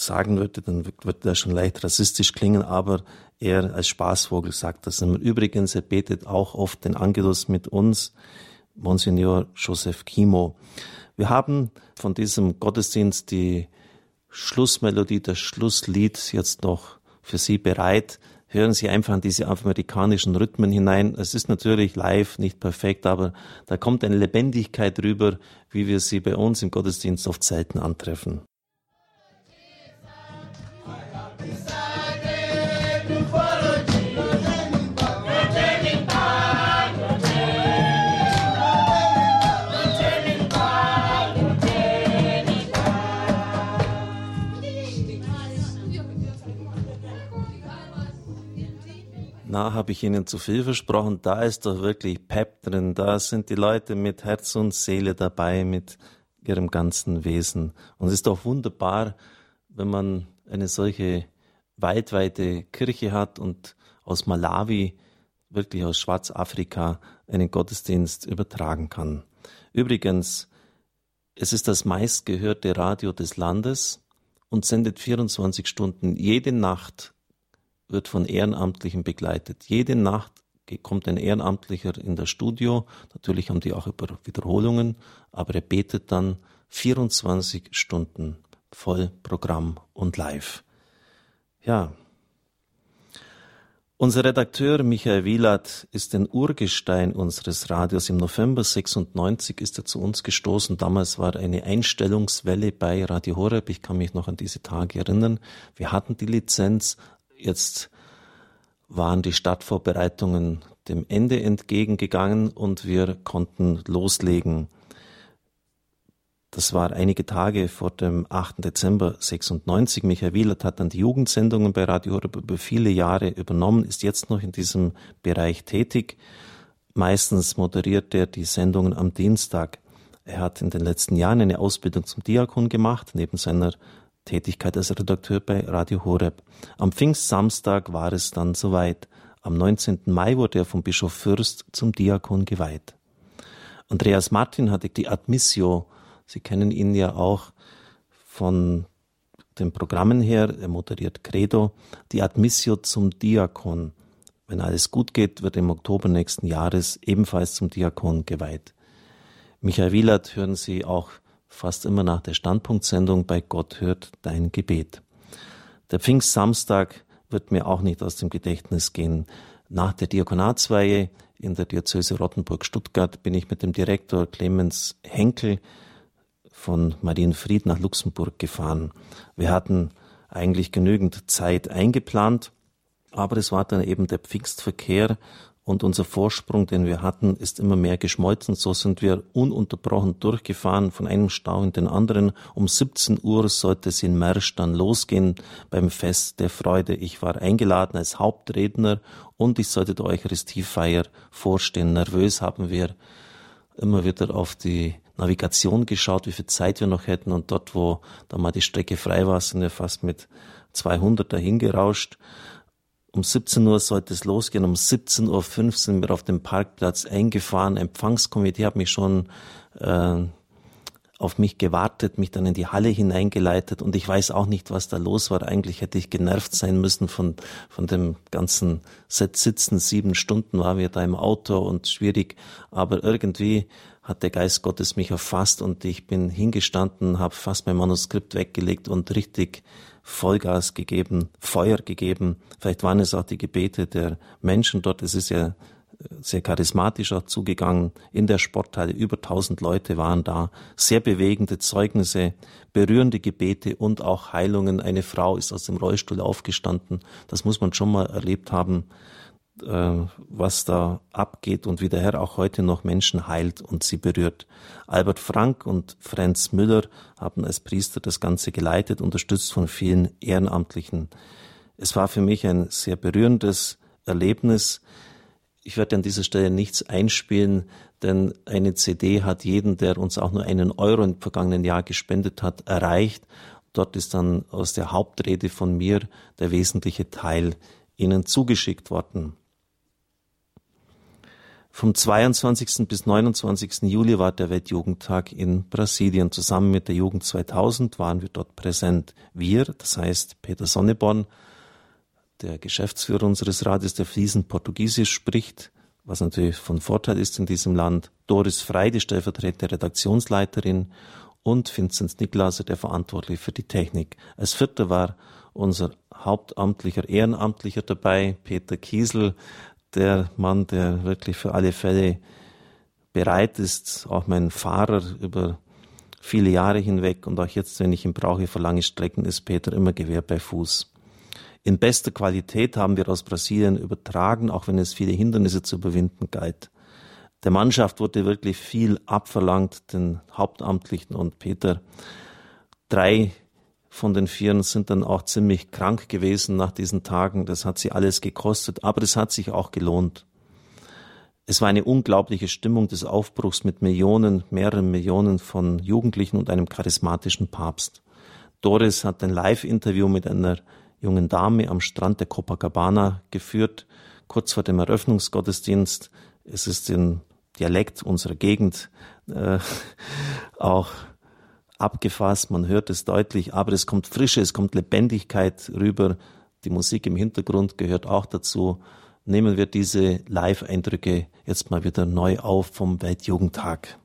sagen würde, dann wird das schon leicht rassistisch klingen, aber er als Spaßvogel sagt das. Und übrigens, er betet auch oft den Angelus mit uns, Monsignor Joseph Kimo. Wir haben von diesem Gottesdienst die Schlussmelodie, das Schlusslied jetzt noch für Sie bereit. Hören Sie einfach in diese amerikanischen Rhythmen hinein. Es ist natürlich live, nicht perfekt, aber da kommt eine Lebendigkeit rüber, wie wir sie bei uns im Gottesdienst oft selten antreffen. Habe ich Ihnen zu viel versprochen? Da ist doch wirklich Pep drin. Da sind die Leute mit Herz und Seele dabei, mit ihrem ganzen Wesen. Und es ist doch wunderbar, wenn man eine solche weltweite Kirche hat und aus Malawi, wirklich aus Schwarzafrika, einen Gottesdienst übertragen kann. Übrigens, es ist das meistgehörte Radio des Landes und sendet 24 Stunden jede Nacht wird von Ehrenamtlichen begleitet. Jede Nacht kommt ein Ehrenamtlicher in das Studio. Natürlich haben die auch Wiederholungen, aber er betet dann 24 Stunden voll Programm und live. Ja. Unser Redakteur Michael Wielert ist ein Urgestein unseres Radios. Im November 96 ist er zu uns gestoßen. Damals war eine Einstellungswelle bei Radio Horeb. Ich kann mich noch an diese Tage erinnern. Wir hatten die Lizenz, Jetzt waren die Stadtvorbereitungen dem Ende entgegengegangen und wir konnten loslegen. Das war einige Tage vor dem 8. Dezember 96. Michael Wielert hat dann die Jugendsendungen bei Radio Horeb über viele Jahre übernommen, ist jetzt noch in diesem Bereich tätig. Meistens moderiert er die Sendungen am Dienstag. Er hat in den letzten Jahren eine Ausbildung zum Diakon gemacht, neben seiner Tätigkeit als Redakteur bei Radio Horeb. Am Pfingstsamstag war es dann soweit. Am 19. Mai wurde er vom Bischof Fürst zum Diakon geweiht. Andreas Martin hatte die Admissio. Sie kennen ihn ja auch von den Programmen her. Er moderiert Credo. Die Admissio zum Diakon. Wenn alles gut geht, wird im Oktober nächsten Jahres ebenfalls zum Diakon geweiht. Michael Wielert hören Sie auch fast immer nach der Standpunktsendung bei Gott hört dein Gebet. Der Pfingstsamstag wird mir auch nicht aus dem Gedächtnis gehen. Nach der Diakonatsweihe in der Diözese Rottenburg-Stuttgart bin ich mit dem Direktor Clemens Henkel von Marienfried nach Luxemburg gefahren. Wir hatten eigentlich genügend Zeit eingeplant, aber es war dann eben der Pfingstverkehr und unser Vorsprung, den wir hatten, ist immer mehr geschmolzen. So sind wir ununterbrochen durchgefahren von einem Stau in den anderen. Um 17 Uhr sollte es in Mersch dann losgehen beim Fest der Freude. Ich war eingeladen als Hauptredner und ich sollte der Eucharistiefeier vorstehen. Nervös haben wir immer wieder auf die Navigation geschaut, wie viel Zeit wir noch hätten und dort, wo da mal die Strecke frei war, sind wir fast mit 200 dahin gerauscht. Um 17 Uhr sollte es losgehen. Um 17.05 Uhr sind wir auf dem Parkplatz eingefahren. Empfangskomitee hat mich schon äh, auf mich gewartet, mich dann in die Halle hineingeleitet und ich weiß auch nicht, was da los war. Eigentlich hätte ich genervt sein müssen von, von dem ganzen Set Sitzen. Sieben Stunden waren wir da im Auto und schwierig, aber irgendwie hat der Geist Gottes mich erfasst und ich bin hingestanden, habe fast mein Manuskript weggelegt und richtig Vollgas gegeben, Feuer gegeben. Vielleicht waren es auch die Gebete der Menschen dort. Es ist ja äh, sehr charismatisch auch zugegangen. In der Sporthalle über 1000 Leute waren da. Sehr bewegende Zeugnisse, berührende Gebete und auch Heilungen. Eine Frau ist aus dem Rollstuhl aufgestanden. Das muss man schon mal erlebt haben. Äh, was da abgeht und wie der Herr auch heute noch Menschen heilt und sie berührt. Albert Frank und Franz Müller haben als Priester das Ganze geleitet, unterstützt von vielen Ehrenamtlichen. Es war für mich ein sehr berührendes Erlebnis. Ich werde an dieser Stelle nichts einspielen, denn eine CD hat jeden, der uns auch nur einen Euro im vergangenen Jahr gespendet hat, erreicht. Dort ist dann aus der Hauptrede von mir der wesentliche Teil Ihnen zugeschickt worden. Vom 22. bis 29. Juli war der Weltjugendtag in Brasilien. Zusammen mit der Jugend 2000 waren wir dort präsent. Wir, das heißt Peter Sonneborn, der Geschäftsführer unseres Rates, der fließend Portugiesisch spricht, was natürlich von Vorteil ist in diesem Land, Doris Frey, die stellvertretende Redaktionsleiterin und Vinzenz Niklaser, der verantwortlich für die Technik. Als vierter war unser hauptamtlicher Ehrenamtlicher dabei, Peter Kiesel, der Mann, der wirklich für alle Fälle bereit ist, auch mein Fahrer über viele Jahre hinweg und auch jetzt, wenn ich ihn brauche für lange Strecken, ist Peter immer Gewehr bei Fuß. In bester Qualität haben wir aus Brasilien übertragen, auch wenn es viele Hindernisse zu überwinden galt. Der Mannschaft wurde wirklich viel abverlangt, den Hauptamtlichen und Peter. Drei von den Vieren sind dann auch ziemlich krank gewesen nach diesen Tagen. Das hat sie alles gekostet, aber es hat sich auch gelohnt. Es war eine unglaubliche Stimmung des Aufbruchs mit Millionen, mehreren Millionen von Jugendlichen und einem charismatischen Papst. Doris hat ein Live-Interview mit einer jungen Dame am Strand der Copacabana geführt, kurz vor dem Eröffnungsgottesdienst. Es ist in Dialekt unserer Gegend äh, auch abgefasst, man hört es deutlich, aber es kommt Frische, es kommt Lebendigkeit rüber. Die Musik im Hintergrund gehört auch dazu. Nehmen wir diese Live-Eindrücke jetzt mal wieder neu auf vom Weltjugendtag.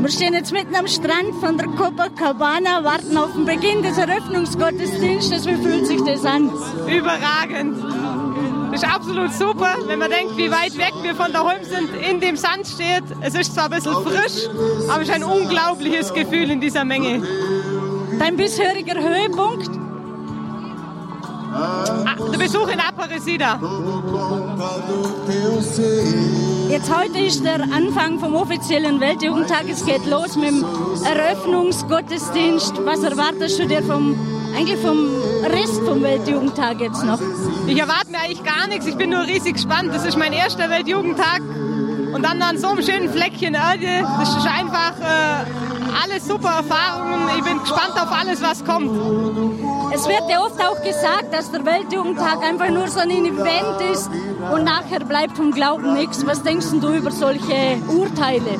Wir stehen jetzt mitten am Strand von der Copacabana, warten auf den Beginn des Eröffnungsgottesdienstes. Wie fühlt sich das an? Überragend. Ist absolut super, wenn man denkt, wie weit weg wir von daheim sind, in dem Sand steht. Es ist zwar ein bisschen frisch, aber es ist ein unglaubliches Gefühl in dieser Menge. Dein bisheriger Höhepunkt? Der Besuch in Aparecida. Jetzt heute ist der Anfang vom offiziellen Weltjugendtag. Es geht los mit dem Eröffnungsgottesdienst. Was erwartest du dir vom, eigentlich vom Rest vom Weltjugendtag jetzt noch? Ich erwarte mir eigentlich gar nichts. Ich bin nur riesig gespannt. Das ist mein erster Weltjugendtag. Und dann an so einem schönen Fleckchen Erde. Das ist einfach äh, alles super Erfahrungen. Ich bin gespannt auf alles, was kommt. Es wird ja oft auch gesagt, dass der Weltjugendtag einfach nur so ein Event ist und nachher bleibt vom Glauben nichts. Was denkst du über solche Urteile?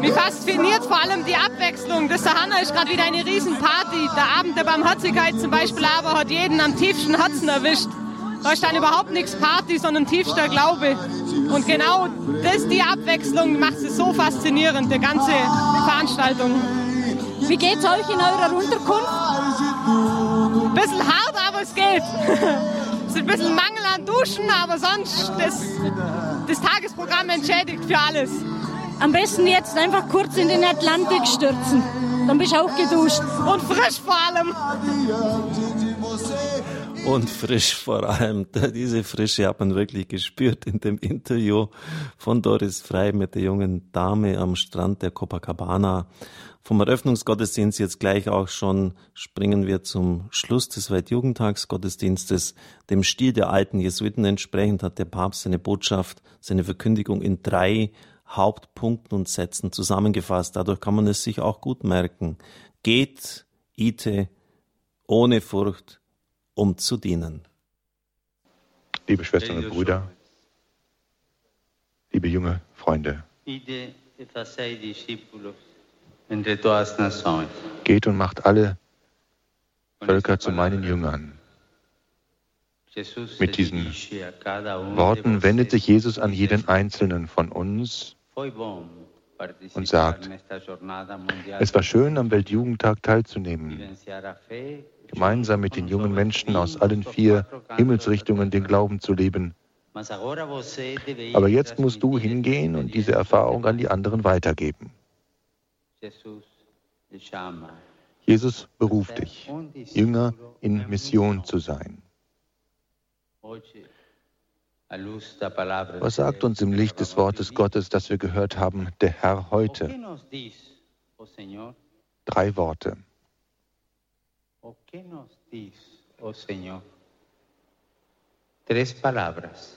Mich fasziniert vor allem die Abwechslung. Das Sahana ist gerade wieder eine Riesenparty. Der Abend der Barmherzigkeit zum Beispiel aber hat jeden am tiefsten Herzen erwischt. Da ist dann überhaupt nichts Party, sondern tiefster Glaube. Und genau das, die Abwechslung macht es so faszinierend, die ganze Veranstaltung. Wie geht es euch in eurer Unterkunft? Ein bisschen hart, aber es geht. Es ist ein bisschen Mangel an Duschen, aber sonst das, das Tagesprogramm entschädigt für alles. Am besten jetzt einfach kurz in den Atlantik stürzen. Dann bist du auch geduscht. Und frisch vor allem. Und frisch vor allem. Diese Frische hat man wirklich gespürt in dem Interview von Doris Frei mit der jungen Dame am Strand der Copacabana. Vom Eröffnungsgottesdienst jetzt gleich auch schon springen wir zum Schluss des Weltjugendtagsgottesdienstes. Dem Stil der alten Jesuiten entsprechend hat der Papst seine Botschaft, seine Verkündigung in drei Hauptpunkten und Sätzen zusammengefasst. Dadurch kann man es sich auch gut merken. Geht, ite, ohne Furcht, um zu dienen. Liebe Schwestern und Brüder, liebe junge Freunde, geht und macht alle Völker zu meinen Jüngern. Mit diesen Worten wendet sich Jesus an jeden Einzelnen von uns und sagt, es war schön, am Weltjugendtag teilzunehmen, gemeinsam mit den jungen Menschen aus allen vier Himmelsrichtungen den Glauben zu leben. Aber jetzt musst du hingehen und diese Erfahrung an die anderen weitergeben. Jesus beruft dich, Jünger in Mission zu sein. Was sagt uns im Licht des Wortes Gottes, das wir gehört haben, der Herr heute? Drei Worte. Tres palabras.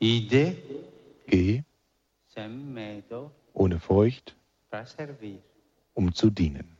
Ide, Geh, ohne Furcht, um zu dienen.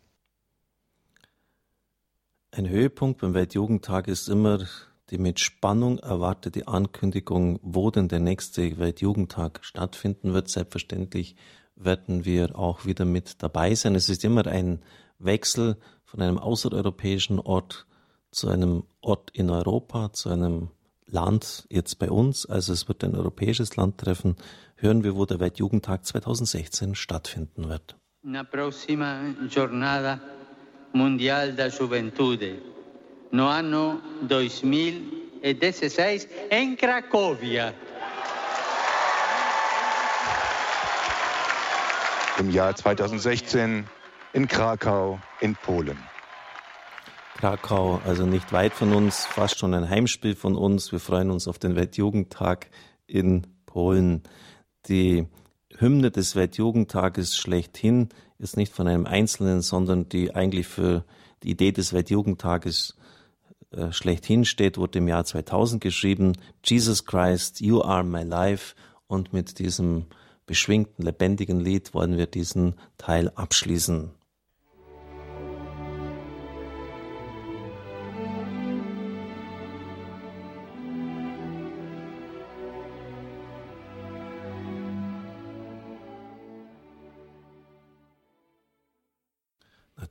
Ein Höhepunkt beim Weltjugendtag ist immer die mit Spannung erwartete Ankündigung, wo denn der nächste Weltjugendtag stattfinden wird. Selbstverständlich werden wir auch wieder mit dabei sein. Es ist immer ein Wechsel von einem außereuropäischen Ort zu einem Ort in Europa, zu einem Land jetzt bei uns. Also es wird ein europäisches Land treffen. Hören wir, wo der Weltjugendtag 2016 stattfinden wird. Una prossima giornata mundial da gioventù no anno 2016 in Cracovia. Im Jahr 2016 in Krakau in Polen. Krakau, also nicht weit von uns, fast schon ein Heimspiel von uns. Wir freuen uns auf den Weltjugendtag in Polen. Die Hymne des Weltjugendtages schlechthin ist nicht von einem Einzelnen, sondern die eigentlich für die Idee des Weltjugendtages äh, schlechthin steht, wurde im Jahr 2000 geschrieben. Jesus Christ, you are my life. Und mit diesem beschwingten, lebendigen Lied wollen wir diesen Teil abschließen.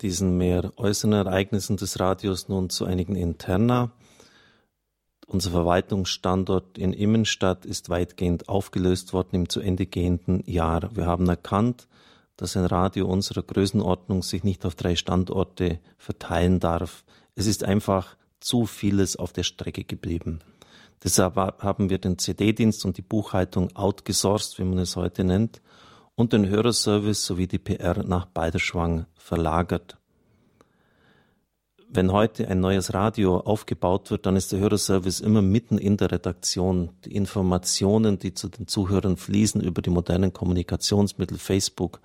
Diesen mehr äußeren Ereignissen des Radios nun zu einigen interner. Unser Verwaltungsstandort in Immenstadt ist weitgehend aufgelöst worden im zu Ende gehenden Jahr. Wir haben erkannt, dass ein Radio unserer Größenordnung sich nicht auf drei Standorte verteilen darf. Es ist einfach zu vieles auf der Strecke geblieben. Deshalb haben wir den CD-Dienst und die Buchhaltung outgesourced, wie man es heute nennt, und den Hörerservice sowie die PR nach Balderschwang verlagert. Wenn heute ein neues Radio aufgebaut wird, dann ist der Hörerservice immer mitten in der Redaktion. Die Informationen, die zu den Zuhörern fließen über die modernen Kommunikationsmittel Facebook,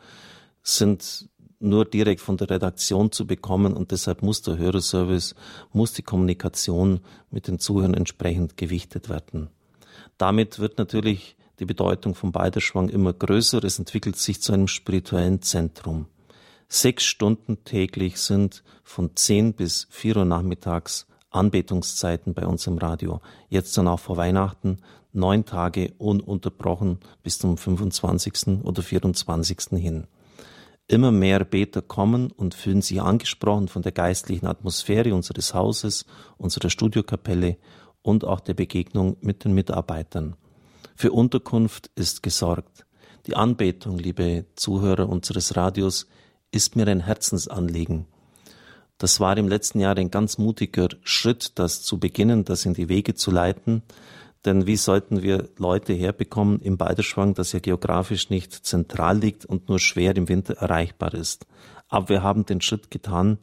sind nur direkt von der Redaktion zu bekommen und deshalb muss der Hörerservice, muss die Kommunikation mit den Zuhörern entsprechend gewichtet werden. Damit wird natürlich die Bedeutung von Balderschwang immer größer. Es entwickelt sich zu einem spirituellen Zentrum. Sechs Stunden täglich sind von zehn bis vier Uhr nachmittags Anbetungszeiten bei uns im Radio. Jetzt dann auch vor Weihnachten neun Tage ununterbrochen bis zum 25. oder 24. hin. Immer mehr Beter kommen und fühlen sich angesprochen von der geistlichen Atmosphäre unseres Hauses, unserer Studiokapelle und auch der Begegnung mit den Mitarbeitern. Für Unterkunft ist gesorgt. Die Anbetung, liebe Zuhörer unseres Radios, ist mir ein Herzensanliegen. Das war im letzten Jahr ein ganz mutiger Schritt, das zu beginnen, das in die Wege zu leiten. Denn wie sollten wir Leute herbekommen im Balderschwang, das ja geografisch nicht zentral liegt und nur schwer im Winter erreichbar ist? Aber wir haben den Schritt getan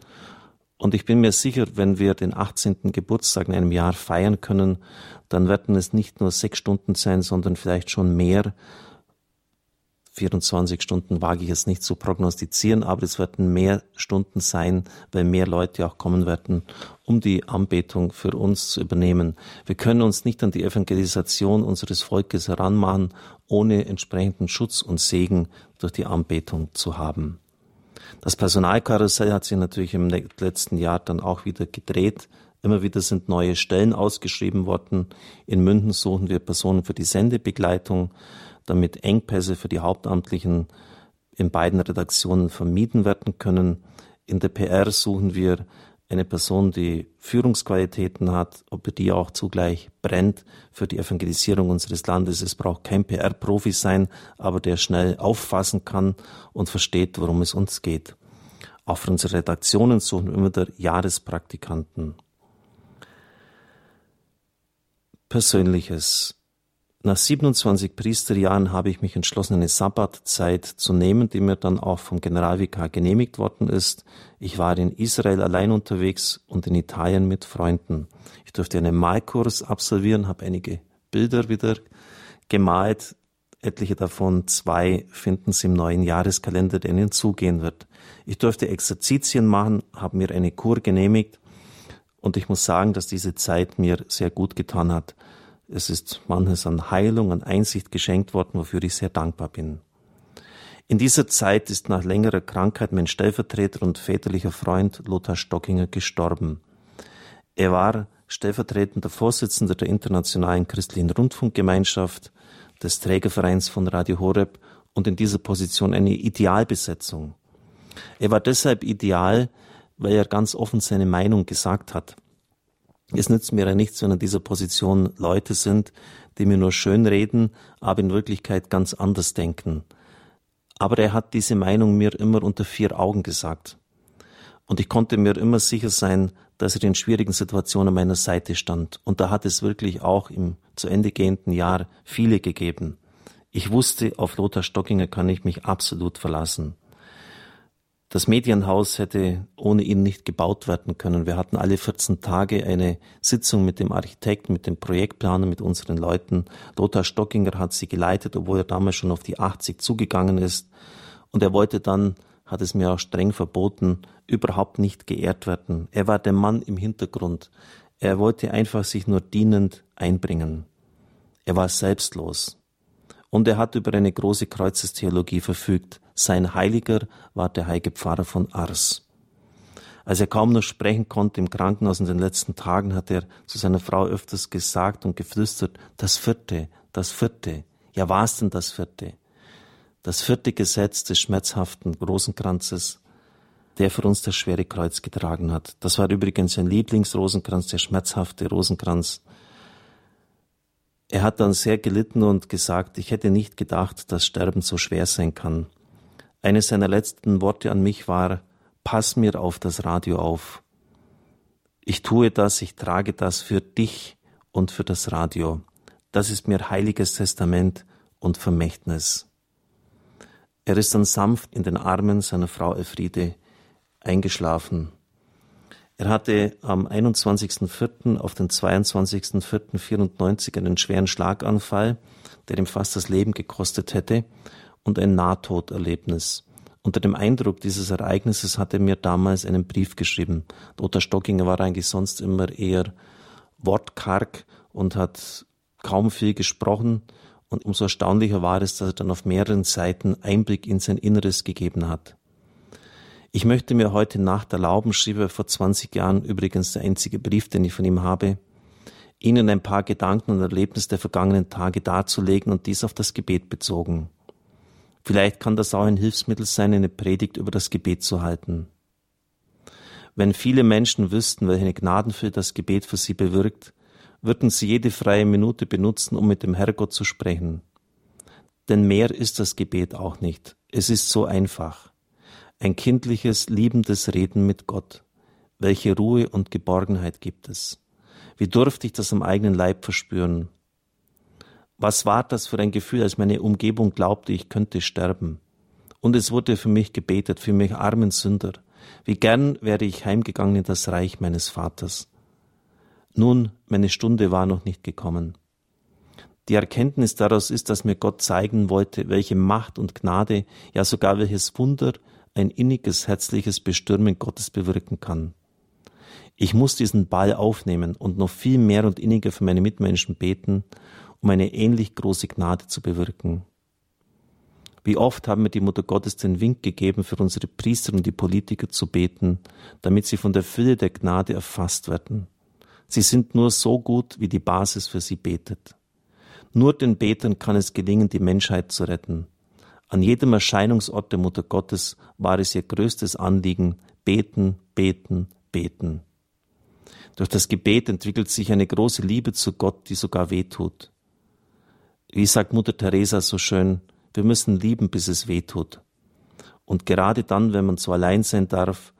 und ich bin mir sicher, wenn wir den 18. Geburtstag in einem Jahr feiern können, dann werden es nicht nur sechs Stunden sein, sondern vielleicht schon mehr. 24 Stunden wage ich es nicht zu prognostizieren, aber es werden mehr Stunden sein, weil mehr Leute auch kommen werden, um die Anbetung für uns zu übernehmen. Wir können uns nicht an die Evangelisation unseres Volkes heranmachen, ohne entsprechenden Schutz und Segen durch die Anbetung zu haben. Das Personalkarussell hat sich natürlich im letzten Jahr dann auch wieder gedreht. Immer wieder sind neue Stellen ausgeschrieben worden. In München suchen wir Personen für die Sendebegleitung, damit Engpässe für die Hauptamtlichen in beiden Redaktionen vermieden werden können. In der PR suchen wir eine Person, die Führungsqualitäten hat, ob die auch zugleich brennt für die Evangelisierung unseres Landes. Es braucht kein PR-Profi sein, aber der schnell auffassen kann und versteht, worum es uns geht. Auch für unsere Redaktionen suchen wir immer der Jahrespraktikanten. Persönliches. Nach 27 Priesterjahren habe ich mich entschlossen, eine Sabbatzeit zu nehmen, die mir dann auch vom Generalvikar genehmigt worden ist. Ich war in Israel allein unterwegs und in Italien mit Freunden. Ich durfte einen Malkurs absolvieren, habe einige Bilder wieder gemalt. Etliche davon, zwei, finden Sie im neuen Jahreskalender, der Ihnen zugehen wird. Ich durfte Exerzitien machen, habe mir eine Kur genehmigt und ich muss sagen, dass diese Zeit mir sehr gut getan hat. Es ist manches an Heilung, an Einsicht geschenkt worden, wofür ich sehr dankbar bin. In dieser Zeit ist nach längerer Krankheit mein Stellvertreter und väterlicher Freund Lothar Stockinger gestorben. Er war stellvertretender Vorsitzender der Internationalen Christlichen Rundfunkgemeinschaft, des Trägervereins von Radio Horeb und in dieser Position eine Idealbesetzung. Er war deshalb ideal, weil er ganz offen seine Meinung gesagt hat. Es nützt mir ja nichts, wenn in dieser Position Leute sind, die mir nur schön reden, aber in Wirklichkeit ganz anders denken. Aber er hat diese Meinung mir immer unter vier Augen gesagt. Und ich konnte mir immer sicher sein, dass er in schwierigen Situationen an meiner Seite stand. Und da hat es wirklich auch im zu Ende gehenden Jahr viele gegeben. Ich wusste, auf Lothar Stockinger kann ich mich absolut verlassen. Das Medienhaus hätte ohne ihn nicht gebaut werden können. Wir hatten alle 14 Tage eine Sitzung mit dem Architekten, mit dem Projektplaner, mit unseren Leuten. Lothar Stockinger hat sie geleitet, obwohl er damals schon auf die 80 zugegangen ist. Und er wollte dann, hat es mir auch streng verboten, überhaupt nicht geehrt werden. Er war der Mann im Hintergrund. Er wollte einfach sich nur dienend einbringen. Er war selbstlos. Und er hat über eine große Kreuzestheologie verfügt. Sein Heiliger war der heilige Pfarrer von Ars. Als er kaum noch sprechen konnte im Krankenhaus in den letzten Tagen, hat er zu seiner Frau öfters gesagt und geflüstert, das vierte, das vierte. Ja, war es denn das vierte? Das vierte Gesetz des schmerzhaften Rosenkranzes, der für uns das schwere Kreuz getragen hat. Das war übrigens sein Lieblingsrosenkranz, der schmerzhafte Rosenkranz. Er hat dann sehr gelitten und gesagt, ich hätte nicht gedacht, dass Sterben so schwer sein kann. Eines seiner letzten Worte an mich war, pass mir auf das Radio auf. Ich tue das, ich trage das für dich und für das Radio. Das ist mir heiliges Testament und Vermächtnis. Er ist dann sanft in den Armen seiner Frau Elfriede eingeschlafen. Er hatte am 21.04. auf den 22.04.94 einen schweren Schlaganfall, der ihm fast das Leben gekostet hätte und ein Nahtoderlebnis. Unter dem Eindruck dieses Ereignisses hat er mir damals einen Brief geschrieben. Lothar Stockinger war eigentlich sonst immer eher wortkarg und hat kaum viel gesprochen. Und umso erstaunlicher war es, dass er dann auf mehreren Seiten Einblick in sein Inneres gegeben hat. Ich möchte mir heute Nacht erlauben, schrieb er vor 20 Jahren, übrigens der einzige Brief, den ich von ihm habe, Ihnen ein paar Gedanken und Erlebnisse der vergangenen Tage darzulegen und dies auf das Gebet bezogen. Vielleicht kann das auch ein Hilfsmittel sein, eine Predigt über das Gebet zu halten. Wenn viele Menschen wüssten, welche Gnadenfülle das Gebet für sie bewirkt, würden sie jede freie Minute benutzen, um mit dem Herrgott zu sprechen. Denn mehr ist das Gebet auch nicht. Es ist so einfach. Ein kindliches, liebendes Reden mit Gott. Welche Ruhe und Geborgenheit gibt es? Wie durfte ich das am eigenen Leib verspüren? Was war das für ein Gefühl, als meine Umgebung glaubte, ich könnte sterben? Und es wurde für mich gebetet, für mich armen Sünder. Wie gern wäre ich heimgegangen in das Reich meines Vaters. Nun, meine Stunde war noch nicht gekommen. Die Erkenntnis daraus ist, dass mir Gott zeigen wollte, welche Macht und Gnade, ja sogar welches Wunder ein inniges, herzliches Bestürmen Gottes bewirken kann. Ich muss diesen Ball aufnehmen und noch viel mehr und inniger für meine Mitmenschen beten um eine ähnlich große Gnade zu bewirken. Wie oft haben wir die Mutter Gottes den Wink gegeben, für unsere Priester und die Politiker zu beten, damit sie von der Fülle der Gnade erfasst werden. Sie sind nur so gut, wie die Basis für sie betet. Nur den Betern kann es gelingen, die Menschheit zu retten. An jedem Erscheinungsort der Mutter Gottes war es ihr größtes Anliegen, beten, beten, beten. Durch das Gebet entwickelt sich eine große Liebe zu Gott, die sogar wehtut. Wie sagt Mutter Teresa so schön, wir müssen lieben, bis es weh tut. Und gerade dann, wenn man so allein sein darf,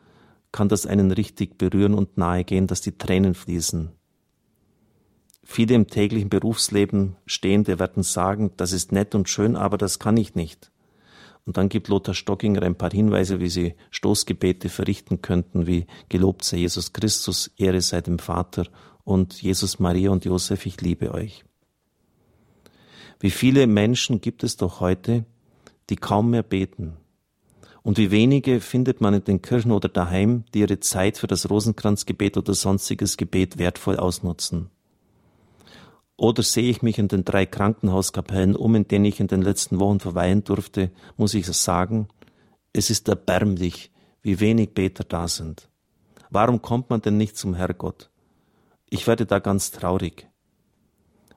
kann das einen richtig berühren und nahegehen, dass die Tränen fließen. Viele im täglichen Berufsleben Stehende werden sagen, das ist nett und schön, aber das kann ich nicht. Und dann gibt Lothar Stockinger ein paar Hinweise, wie sie Stoßgebete verrichten könnten, wie gelobt sei Jesus Christus, Ehre sei dem Vater und Jesus, Maria und Josef, ich liebe euch. Wie viele Menschen gibt es doch heute, die kaum mehr beten? Und wie wenige findet man in den Kirchen oder daheim, die ihre Zeit für das Rosenkranzgebet oder sonstiges Gebet wertvoll ausnutzen? Oder sehe ich mich in den drei Krankenhauskapellen um, in denen ich in den letzten Wochen verweilen durfte, muss ich sagen, es ist erbärmlich, wie wenig Beter da sind. Warum kommt man denn nicht zum Herrgott? Ich werde da ganz traurig.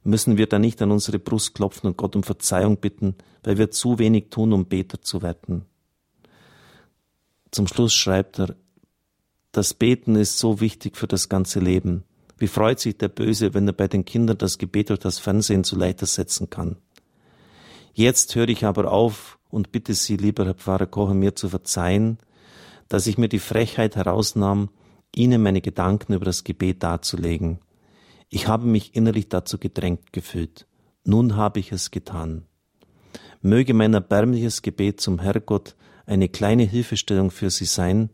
Müssen wir da nicht an unsere Brust klopfen und Gott um Verzeihung bitten, weil wir zu wenig tun, um Beter zu werden? Zum Schluss schreibt er, das Beten ist so wichtig für das ganze Leben. Wie freut sich der Böse, wenn er bei den Kindern das Gebet durch das Fernsehen zu leichter setzen kann. Jetzt höre ich aber auf und bitte Sie, lieber Herr Pfarrer Kocher, mir zu verzeihen, dass ich mir die Frechheit herausnahm, Ihnen meine Gedanken über das Gebet darzulegen. Ich habe mich innerlich dazu gedrängt gefühlt. Nun habe ich es getan. Möge mein erbärmliches Gebet zum Herrgott eine kleine Hilfestellung für Sie sein,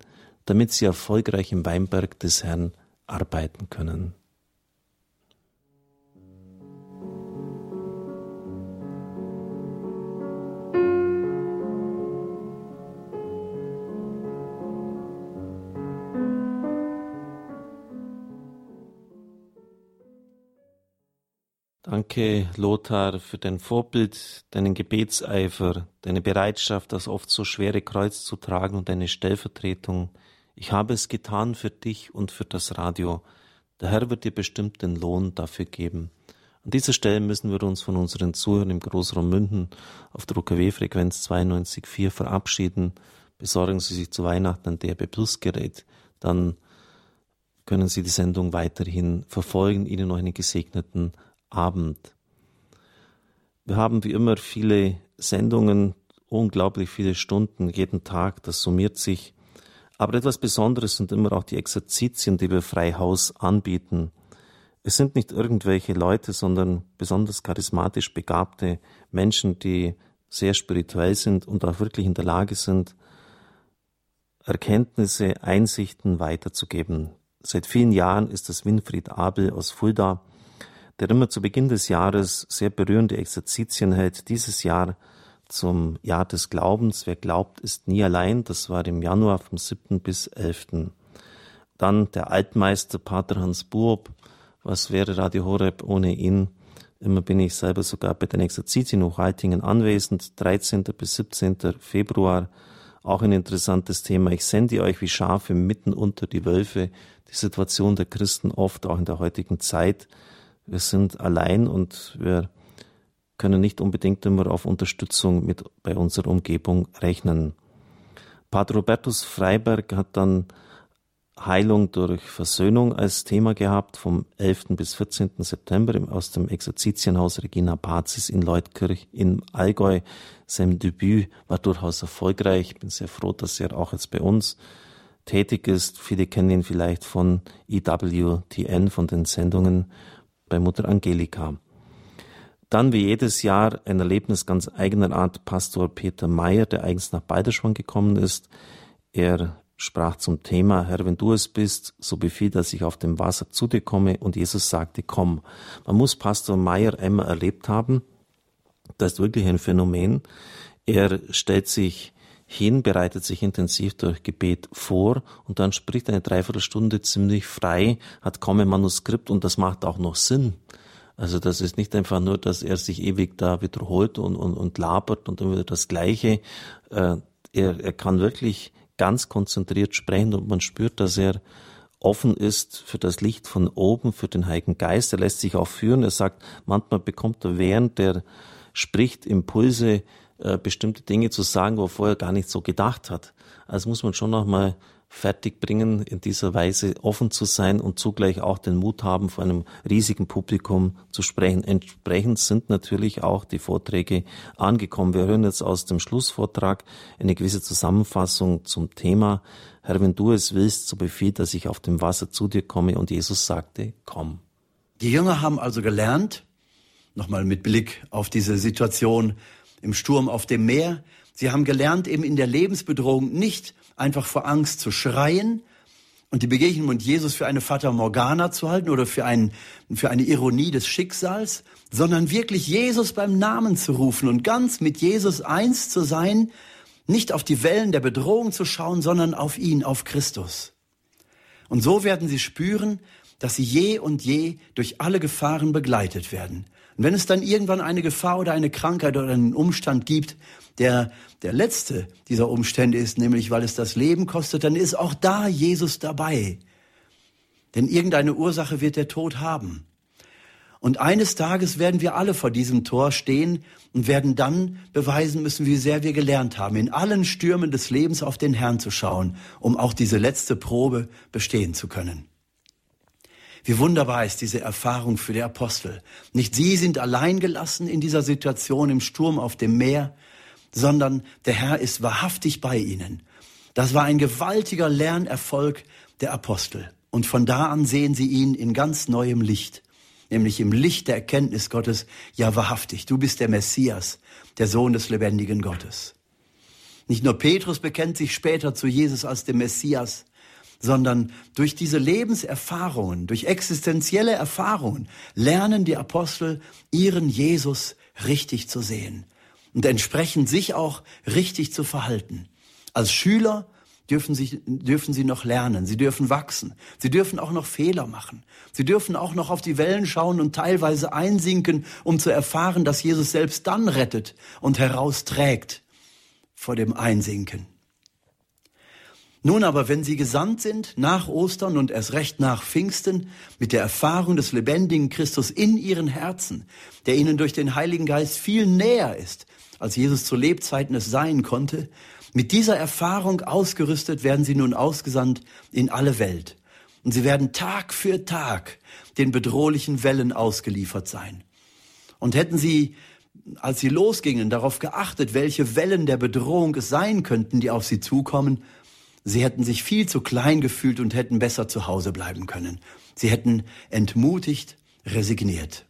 damit Sie erfolgreich im Weinberg des Herrn arbeiten können. Danke, Lothar, für dein Vorbild, deinen Gebetseifer, deine Bereitschaft, das oft so schwere Kreuz zu tragen und deine Stellvertretung. Ich habe es getan für dich und für das Radio. Der Herr wird dir bestimmt den Lohn dafür geben. An dieser Stelle müssen wir uns von unseren Zuhörern im Großraum München auf der UKW-Frequenz 92.4 verabschieden. Besorgen Sie sich zu Weihnachten ein DRB Plus Gerät, dann können Sie die Sendung weiterhin verfolgen. Ihnen noch einen gesegneten Abend. Wir haben wie immer viele Sendungen, unglaublich viele Stunden jeden Tag, das summiert sich. Aber etwas Besonderes sind immer auch die Exerzitien, die wir frei Haus anbieten. Es sind nicht irgendwelche Leute, sondern besonders charismatisch begabte Menschen, die sehr spirituell sind und auch wirklich in der Lage sind, Erkenntnisse, Einsichten weiterzugeben. Seit vielen Jahren ist das Winfried Abel aus Fulda, der immer zu Beginn des Jahres sehr berührende Exerzitien hält. Dieses Jahr zum Jahr des Glaubens. Wer glaubt, ist nie allein. Das war im Januar vom 7. bis 11. Dann der Altmeister Pater Hans Buob. Was wäre Radio Horeb ohne ihn? Immer bin ich selber sogar bei den Exerzitien Hochaltingen anwesend. 13. bis 17. Februar. Auch ein interessantes Thema. Ich sende euch wie Schafe mitten unter die Wölfe. Die Situation der Christen oft auch in der heutigen Zeit. Wir sind allein und wir können nicht unbedingt immer auf Unterstützung mit bei unserer Umgebung rechnen. Pater Robertus Freiberg hat dann Heilung durch Versöhnung als Thema gehabt vom 11. bis 14. September aus dem Exerzitienhaus Regina Pazis in Leutkirch in Allgäu. Sein Debüt war durchaus erfolgreich. Ich bin sehr froh, dass er auch jetzt bei uns tätig ist. Viele kennen ihn vielleicht von EWTN, von den Sendungen bei Mutter Angelika. Dann wie jedes Jahr ein Erlebnis ganz eigener Art Pastor Peter Meyer, der eigens nach Balderschwang gekommen ist. Er sprach zum Thema, Herr, wenn du es bist, so befiehl, dass ich auf dem Wasser zu dir komme. Und Jesus sagte, komm. Man muss Pastor Meyer einmal erlebt haben. Das ist wirklich ein Phänomen. Er stellt sich hin, bereitet sich intensiv durch Gebet vor und dann spricht eine Dreiviertelstunde ziemlich frei, hat kaum ein Manuskript und das macht auch noch Sinn. Also das ist nicht einfach nur, dass er sich ewig da wiederholt und, und, und labert und dann wieder das Gleiche. Äh, er, er kann wirklich ganz konzentriert sprechen und man spürt, dass er offen ist für das Licht von oben, für den Heiligen Geist. Er lässt sich auch führen. Er sagt, manchmal bekommt er während der spricht Impulse, äh, bestimmte Dinge zu sagen, wo er vorher gar nicht so gedacht hat. Also muss man schon nochmal fertig bringen, in dieser Weise offen zu sein und zugleich auch den Mut haben, vor einem riesigen Publikum zu sprechen. Entsprechend sind natürlich auch die Vorträge angekommen. Wir hören jetzt aus dem Schlussvortrag eine gewisse Zusammenfassung zum Thema. Herr, wenn du es willst, so befiehl, dass ich auf dem Wasser zu dir komme. Und Jesus sagte, komm. Die Jünger haben also gelernt, nochmal mit Blick auf diese Situation im Sturm auf dem Meer, sie haben gelernt, eben in der Lebensbedrohung nicht einfach vor Angst zu schreien und die Begegnung mit Jesus für eine Fata Morgana zu halten oder für, ein, für eine Ironie des Schicksals, sondern wirklich Jesus beim Namen zu rufen und ganz mit Jesus eins zu sein, nicht auf die Wellen der Bedrohung zu schauen, sondern auf ihn, auf Christus. Und so werden sie spüren, dass sie je und je durch alle Gefahren begleitet werden. Und wenn es dann irgendwann eine Gefahr oder eine Krankheit oder einen Umstand gibt, der der letzte dieser Umstände ist, nämlich weil es das Leben kostet, dann ist auch da Jesus dabei. Denn irgendeine Ursache wird der Tod haben. Und eines Tages werden wir alle vor diesem Tor stehen und werden dann beweisen müssen, wie sehr wir gelernt haben, in allen Stürmen des Lebens auf den Herrn zu schauen, um auch diese letzte Probe bestehen zu können. Wie wunderbar ist diese Erfahrung für die Apostel. Nicht sie sind allein gelassen in dieser Situation im Sturm auf dem Meer, sondern der Herr ist wahrhaftig bei ihnen. Das war ein gewaltiger Lernerfolg der Apostel. Und von da an sehen sie ihn in ganz neuem Licht nämlich im Licht der Erkenntnis Gottes, ja wahrhaftig, du bist der Messias, der Sohn des lebendigen Gottes. Nicht nur Petrus bekennt sich später zu Jesus als dem Messias, sondern durch diese Lebenserfahrungen, durch existenzielle Erfahrungen lernen die Apostel ihren Jesus richtig zu sehen und entsprechend sich auch richtig zu verhalten. Als Schüler dürfen sie, dürfen sie noch lernen, sie dürfen wachsen, sie dürfen auch noch Fehler machen, sie dürfen auch noch auf die Wellen schauen und teilweise einsinken, um zu erfahren, dass Jesus selbst dann rettet und herausträgt vor dem Einsinken. Nun aber, wenn sie gesandt sind nach Ostern und erst recht nach Pfingsten, mit der Erfahrung des lebendigen Christus in ihren Herzen, der ihnen durch den Heiligen Geist viel näher ist, als Jesus zu Lebzeiten es sein konnte, mit dieser Erfahrung ausgerüstet werden sie nun ausgesandt in alle Welt. Und sie werden Tag für Tag den bedrohlichen Wellen ausgeliefert sein. Und hätten sie, als sie losgingen, darauf geachtet, welche Wellen der Bedrohung es sein könnten, die auf sie zukommen, sie hätten sich viel zu klein gefühlt und hätten besser zu Hause bleiben können. Sie hätten entmutigt resigniert.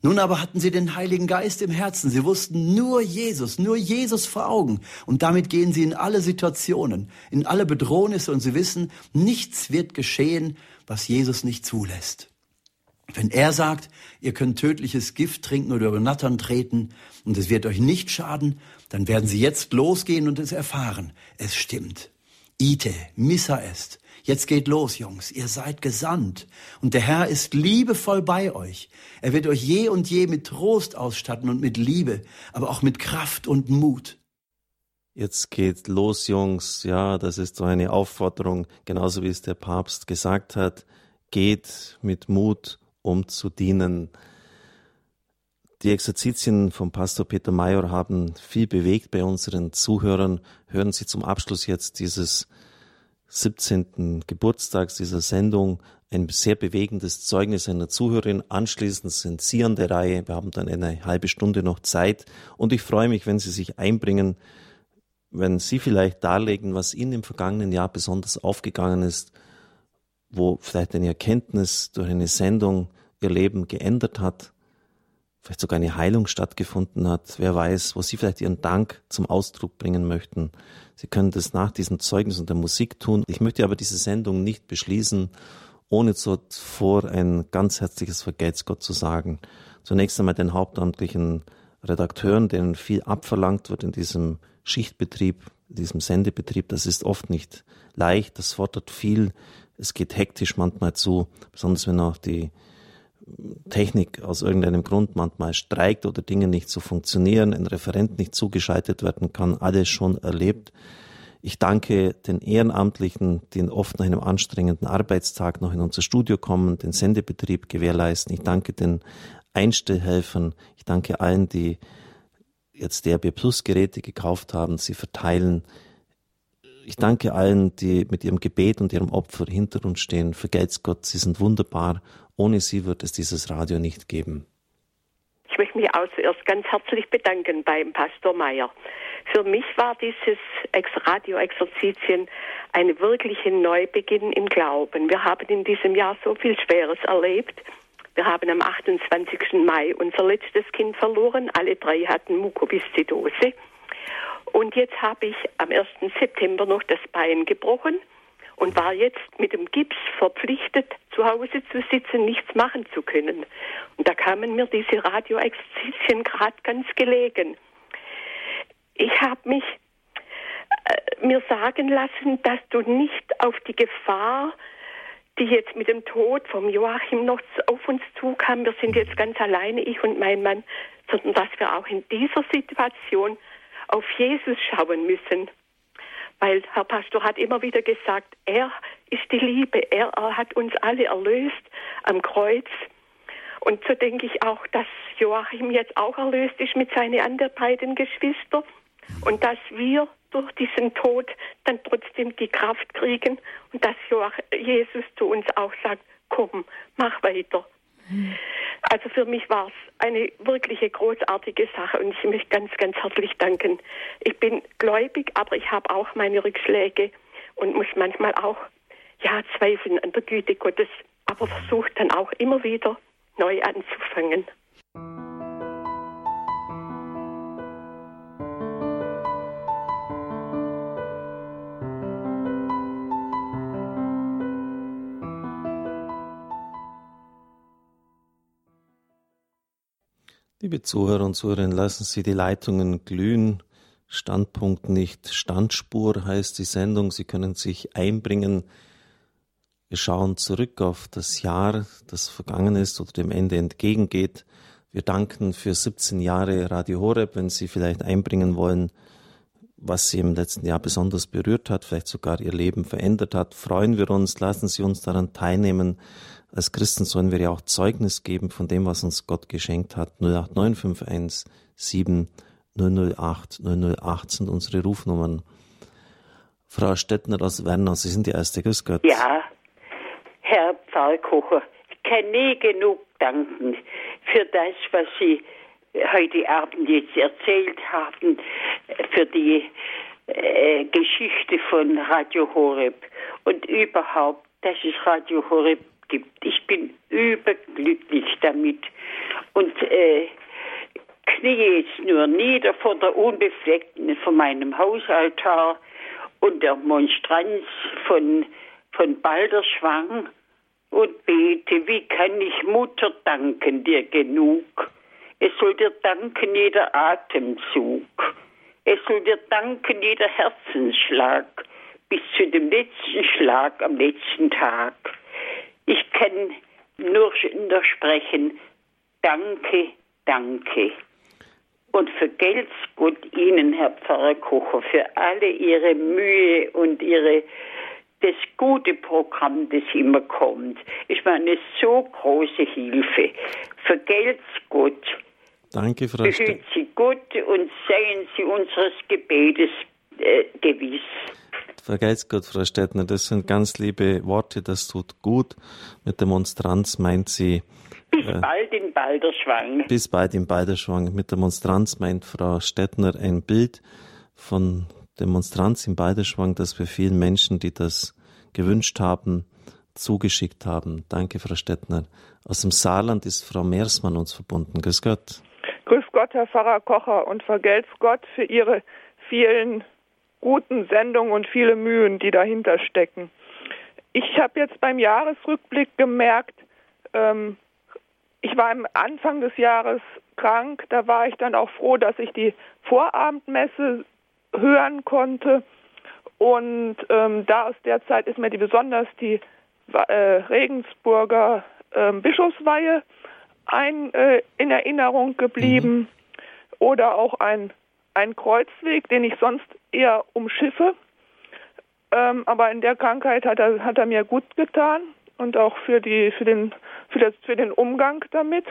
Nun aber hatten sie den Heiligen Geist im Herzen. Sie wussten nur Jesus, nur Jesus vor Augen. Und damit gehen sie in alle Situationen, in alle Bedrohnisse und sie wissen, nichts wird geschehen, was Jesus nicht zulässt. Wenn er sagt, ihr könnt tödliches Gift trinken oder über Nattern treten und es wird euch nicht schaden, dann werden sie jetzt losgehen und es erfahren. Es stimmt. Ite, missa est. Jetzt geht los, Jungs, ihr seid gesandt und der Herr ist liebevoll bei euch. Er wird euch je und je mit Trost ausstatten und mit Liebe, aber auch mit Kraft und Mut. Jetzt geht los, Jungs. Ja, das ist so eine Aufforderung, genauso wie es der Papst gesagt hat. Geht mit Mut, um zu dienen. Die Exerzitien vom Pastor Peter Mayer haben viel bewegt bei unseren Zuhörern. Hören Sie zum Abschluss jetzt dieses 17. Geburtstags dieser Sendung ein sehr bewegendes Zeugnis einer Zuhörerin. Anschließend sind Sie an der Reihe. Wir haben dann eine halbe Stunde noch Zeit. Und ich freue mich, wenn Sie sich einbringen, wenn Sie vielleicht darlegen, was Ihnen im vergangenen Jahr besonders aufgegangen ist, wo vielleicht eine Erkenntnis durch eine Sendung Ihr Leben geändert hat, vielleicht sogar eine Heilung stattgefunden hat. Wer weiß, wo Sie vielleicht Ihren Dank zum Ausdruck bringen möchten. Sie können das nach diesem Zeugnis und der Musik tun. Ich möchte aber diese Sendung nicht beschließen, ohne zuvor ein ganz herzliches Vergelt's Gott zu sagen. Zunächst einmal den hauptamtlichen Redakteuren, denen viel abverlangt wird in diesem Schichtbetrieb, in diesem Sendebetrieb. Das ist oft nicht leicht, das fordert viel. Es geht hektisch manchmal zu, besonders wenn auch die Technik aus irgendeinem Grund manchmal streikt oder Dinge nicht so funktionieren, ein Referent nicht zugeschaltet werden kann, alles schon erlebt. Ich danke den Ehrenamtlichen, die oft nach einem anstrengenden Arbeitstag noch in unser Studio kommen, den Sendebetrieb gewährleisten. Ich danke den Einstellhelfern. Ich danke allen, die jetzt DRB Plus Geräte gekauft haben, sie verteilen. Ich danke allen, die mit ihrem Gebet und ihrem Opfer hinter uns stehen. Vergelt's Gott, sie sind wunderbar ohne sie wird es dieses Radio nicht geben. Ich möchte mich auch zuerst ganz herzlich bedanken beim Pastor Meyer. Für mich war dieses Radio-Exerzitien ein wirklicher Neubeginn im Glauben. Wir haben in diesem Jahr so viel Schweres erlebt. Wir haben am 28. Mai unser letztes Kind verloren. Alle drei hatten Mukoviszidose. Und jetzt habe ich am 1. September noch das Bein gebrochen und war jetzt mit dem Gips verpflichtet, zu Hause zu sitzen, nichts machen zu können. Und da kamen mir diese Radioexerzitien gerade ganz gelegen. Ich habe mich äh, mir sagen lassen, dass du nicht auf die Gefahr, die jetzt mit dem Tod vom Joachim noch auf uns zukam, wir sind jetzt ganz alleine, ich und mein Mann, sondern dass wir auch in dieser Situation auf Jesus schauen müssen weil Herr Pastor hat immer wieder gesagt, er ist die Liebe, er, hat uns alle erlöst am Kreuz. Und so denke ich auch, dass Joachim jetzt auch erlöst ist mit seinen anderen beiden Geschwistern und dass wir durch diesen Tod dann trotzdem die Kraft kriegen und dass Jesus zu uns auch sagt, komm, mach weiter. Also für mich war es eine wirkliche großartige Sache und ich möchte ganz, ganz herzlich danken. Ich bin gläubig, aber ich habe auch meine Rückschläge und muss manchmal auch ja zweifeln an der Güte Gottes, aber versuche dann auch immer wieder neu anzufangen. Liebe Zuhörer und Zuhörerinnen, lassen Sie die Leitungen glühen. Standpunkt nicht Standspur heißt die Sendung. Sie können sich einbringen. Wir schauen zurück auf das Jahr, das vergangen ist oder dem Ende entgegengeht. Wir danken für 17 Jahre Radio Horeb. Wenn Sie vielleicht einbringen wollen, was Sie im letzten Jahr besonders berührt hat, vielleicht sogar Ihr Leben verändert hat, freuen wir uns. Lassen Sie uns daran teilnehmen. Als Christen sollen wir ja auch Zeugnis geben von dem, was uns Gott geschenkt hat. 08951 7 008 008 sind unsere Rufnummern. Frau Stettner aus Werner, Sie sind die erste. Grüß Gott. Ja, Herr Pfarrkocher, ich kann nie genug danken für das, was Sie heute Abend jetzt erzählt haben, für die äh, Geschichte von Radio Horeb und überhaupt, dass es Radio Horeb gibt. Ich bin überglücklich damit und äh, knie jetzt nur nieder vor der Unbefleckten von meinem Hausaltar und der Monstranz von, von Balderschwang und bete, wie kann ich Mutter danken dir genug? Es soll dir danken jeder Atemzug. Es soll dir danken jeder Herzensschlag bis zu dem letzten Schlag am letzten Tag. Ich kann nur, nur sprechen, danke, danke. Und vergelt's Gott Ihnen, Herr Pfarrer Kocher, für alle Ihre Mühe und Ihre das gute Programm, das immer kommt. Ich meine, so große Hilfe. Vergelt's Gott. Danke, Frau Behüt Sie Gott und seien Sie unseres Gebetes äh, gewiss. Vergeiß Gott, Frau Stettner, das sind ganz liebe Worte, das tut gut. Mit der Monstranz meint sie. Bis äh, bald in Balderschwang. Bis bald in Balderschwang. Mit der Monstranz meint Frau Stettner ein Bild von der Monstranz in Balderschwang, das wir vielen Menschen, die das gewünscht haben, zugeschickt haben. Danke, Frau Stettner. Aus dem Saarland ist Frau Meersmann uns verbunden. Grüß Gott. Grüß Gott, Herr Pfarrer Kocher, und vergelt's Gott für Ihre vielen guten Sendungen und viele Mühen, die dahinter stecken. Ich habe jetzt beim Jahresrückblick gemerkt, ähm, ich war am Anfang des Jahres krank, da war ich dann auch froh, dass ich die Vorabendmesse hören konnte. Und ähm, da aus der Zeit ist mir die besonders die äh, Regensburger äh, Bischofsweihe ein, äh, in Erinnerung geblieben mhm. oder auch ein ein Kreuzweg, den ich sonst eher umschiffe. Ähm, aber in der Krankheit hat er, hat er mir gut getan und auch für, die, für, den, für, das, für den Umgang damit.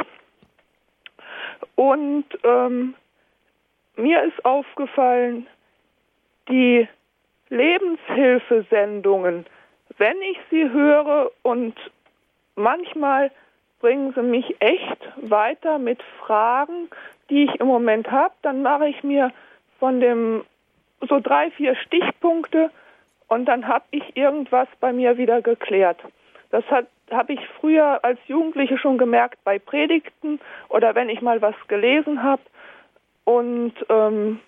Und ähm, mir ist aufgefallen, die Lebenshilfesendungen, wenn ich sie höre und manchmal bringen sie mich echt weiter mit Fragen, die ich im Moment habe, dann mache ich mir von dem so drei, vier Stichpunkte und dann habe ich irgendwas bei mir wieder geklärt. Das habe ich früher als Jugendliche schon gemerkt bei Predigten oder wenn ich mal was gelesen habe. Und ähm,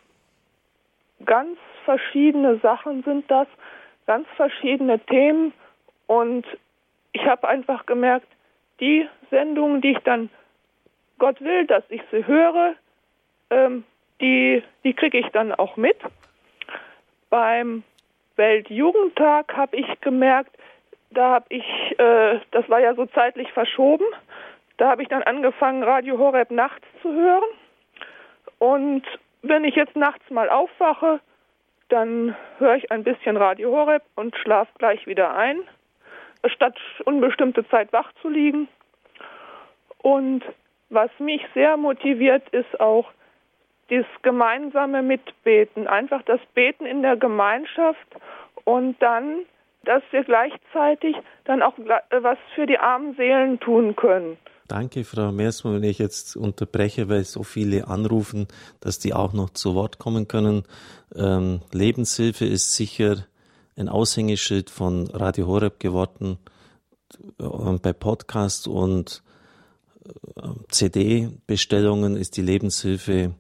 ganz verschiedene Sachen sind das, ganz verschiedene Themen. Und ich habe einfach gemerkt, die Sendungen, die ich dann Gott will, dass ich sie höre, ähm, die, die kriege ich dann auch mit. Beim Weltjugendtag habe ich gemerkt, da habe ich, äh, das war ja so zeitlich verschoben, da habe ich dann angefangen, Radio Horeb nachts zu hören. Und wenn ich jetzt nachts mal aufwache, dann höre ich ein bisschen Radio Horeb und schlafe gleich wieder ein, statt unbestimmte Zeit wach zu liegen. Und was mich sehr motiviert, ist auch das gemeinsame Mitbeten, einfach das Beten in der Gemeinschaft und dann, dass wir gleichzeitig dann auch was für die armen Seelen tun können. Danke, Frau Meersmann, wenn ich jetzt unterbreche, weil so viele anrufen, dass die auch noch zu Wort kommen können. Ähm, Lebenshilfe ist sicher ein Aushängeschild von Radio Horeb geworden. Und bei Podcast und äh, CD-Bestellungen ist die Lebenshilfe,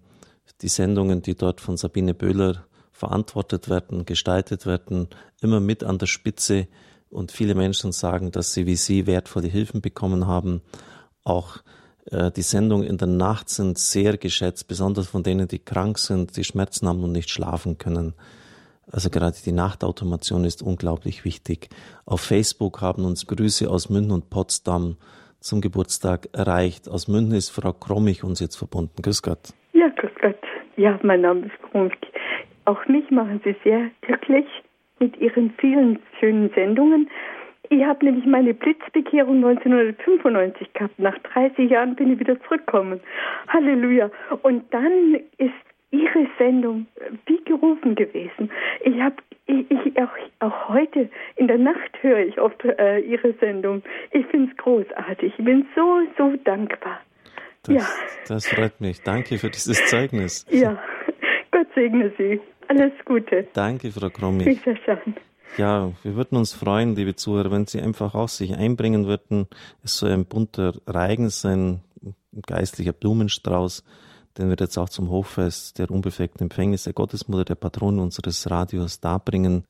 die Sendungen, die dort von Sabine Böhler verantwortet werden, gestaltet werden, immer mit an der Spitze. Und viele Menschen sagen, dass sie wie Sie wertvolle Hilfen bekommen haben. Auch äh, die Sendungen in der Nacht sind sehr geschätzt, besonders von denen, die krank sind, die Schmerzen haben und nicht schlafen können. Also gerade die Nachtautomation ist unglaublich wichtig. Auf Facebook haben uns Grüße aus München und Potsdam zum Geburtstag erreicht. Aus München ist Frau Krommich uns jetzt verbunden. Grüß Gott. Ja, grüß Gott. Ja, mein Name ist Krommich. Auch mich machen Sie sehr glücklich mit Ihren vielen schönen Sendungen. Ich habe nämlich meine Blitzbekehrung 1995 gehabt. Nach 30 Jahren bin ich wieder zurückgekommen. Halleluja. Und dann ist Ihre Sendung wie gerufen gewesen. Ich habe ich, ich, auch, auch heute in der Nacht höre ich oft äh, Ihre Sendung. Ich finde es großartig. Ich bin so, so dankbar. Das, ja. das freut mich. Danke für dieses Zeugnis. Ja, Gott segne Sie. Alles Gute. Danke, Frau Krommi. Ja, wir würden uns freuen, liebe Zuhörer, wenn Sie einfach auch sich einbringen würden. Es soll ein bunter Reigen sein, ein geistlicher Blumenstrauß, den wir jetzt auch zum Hochfest der unbefleckten Empfängnis der Gottesmutter, der Patronin unseres Radios darbringen.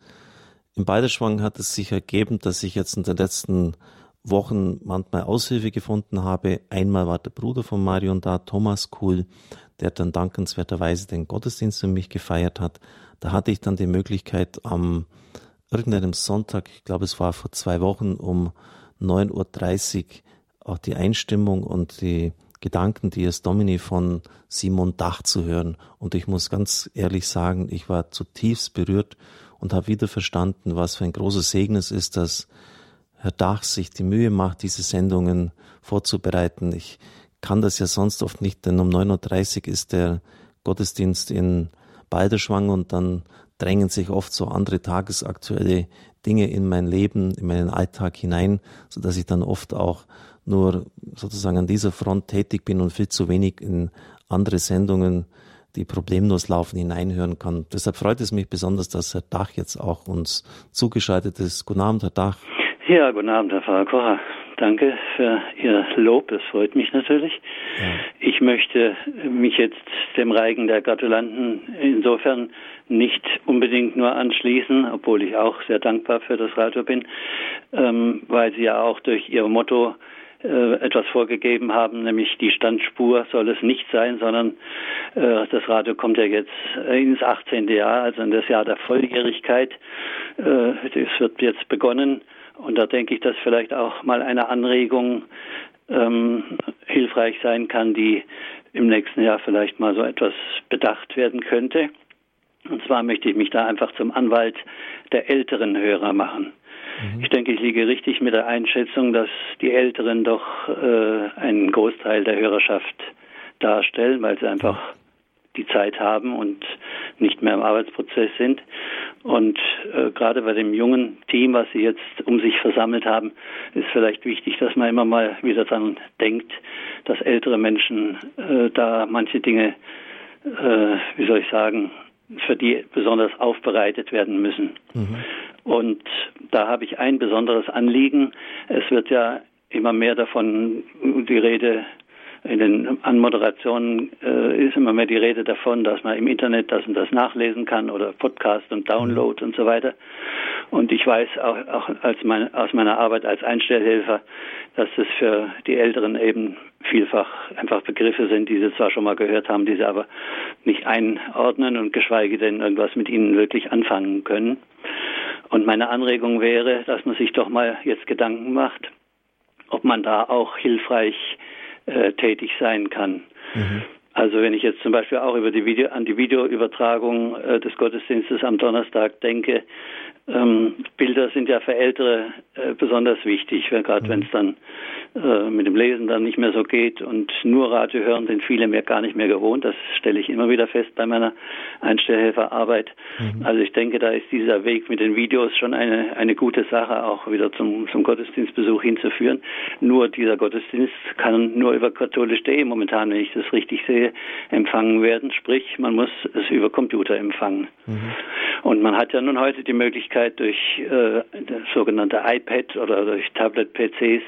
Im Balderschwang hat es sich ergeben, dass ich jetzt in den letzten Wochen manchmal Aushilfe gefunden habe. Einmal war der Bruder von Marion da, Thomas Kuhl, der dann dankenswerterweise den Gottesdienst für mich gefeiert hat. Da hatte ich dann die Möglichkeit am irgendeinem Sonntag, ich glaube es war vor zwei Wochen um 9.30 Uhr, auch die Einstimmung und die Gedanken Dies Domini von Simon Dach zu hören. Und ich muss ganz ehrlich sagen, ich war zutiefst berührt und habe wieder verstanden, was für ein großes Segen es ist, dass Herr Dach sich die Mühe macht, diese Sendungen vorzubereiten. Ich kann das ja sonst oft nicht, denn um 9.30 Uhr ist der Gottesdienst in Balderschwang und dann drängen sich oft so andere tagesaktuelle Dinge in mein Leben, in meinen Alltag hinein, so dass ich dann oft auch nur sozusagen an dieser Front tätig bin und viel zu wenig in andere Sendungen, die problemlos laufen, hineinhören kann. Deshalb freut es mich besonders, dass Herr Dach jetzt auch uns zugeschaltet ist. Guten Abend, Herr Dach. Ja, guten Abend, Herr Pfarrer Kocher. Danke für Ihr Lob, das freut mich natürlich. Ja. Ich möchte mich jetzt dem Reigen der Gratulanten insofern nicht unbedingt nur anschließen, obwohl ich auch sehr dankbar für das Radio bin, ähm, weil Sie ja auch durch Ihr Motto äh, etwas vorgegeben haben, nämlich die Standspur soll es nicht sein, sondern äh, das Radio kommt ja jetzt ins 18. Jahr, also in das Jahr der Volljährigkeit. Äh, es wird jetzt begonnen und da denke ich, dass vielleicht auch mal eine Anregung ähm, hilfreich sein kann, die im nächsten Jahr vielleicht mal so etwas bedacht werden könnte. Und zwar möchte ich mich da einfach zum Anwalt der älteren Hörer machen. Mhm. Ich denke, ich liege richtig mit der Einschätzung, dass die Älteren doch äh, einen Großteil der Hörerschaft darstellen, weil sie einfach die Zeit haben und nicht mehr im Arbeitsprozess sind. Und äh, gerade bei dem jungen Team, was Sie jetzt um sich versammelt haben, ist vielleicht wichtig, dass man immer mal wieder daran denkt, dass ältere Menschen äh, da manche Dinge, äh, wie soll ich sagen, für die besonders aufbereitet werden müssen. Mhm. Und da habe ich ein besonderes Anliegen. Es wird ja immer mehr davon die Rede in den Anmoderationen äh, ist immer mehr die Rede davon, dass man im Internet das und das nachlesen kann oder Podcast und Download und so weiter. Und ich weiß auch, auch als mein, aus meiner Arbeit als Einstellhelfer, dass das für die Älteren eben vielfach einfach Begriffe sind, die sie zwar schon mal gehört haben, die sie aber nicht einordnen und geschweige denn irgendwas mit ihnen wirklich anfangen können. Und meine Anregung wäre, dass man sich doch mal jetzt Gedanken macht, ob man da auch hilfreich äh, tätig sein kann. Mhm. Also wenn ich jetzt zum Beispiel auch über die Video, an die Videoübertragung äh, des Gottesdienstes am Donnerstag denke, ähm, Bilder sind ja für Ältere äh, besonders wichtig, gerade mhm. wenn es dann äh, mit dem Lesen dann nicht mehr so geht und nur Radio hören sind viele mehr gar nicht mehr gewohnt. Das stelle ich immer wieder fest bei meiner Einstellhelferarbeit. Mhm. Also ich denke, da ist dieser Weg mit den Videos schon eine, eine gute Sache, auch wieder zum, zum Gottesdienstbesuch hinzuführen. Nur dieser Gottesdienst kann nur über katholisch.de momentan, wenn ich das richtig sehe, empfangen werden. Sprich, man muss es über Computer empfangen. Mhm. Und man hat ja nun heute die Möglichkeit durch äh, das sogenannte iPad oder durch Tablet-PCs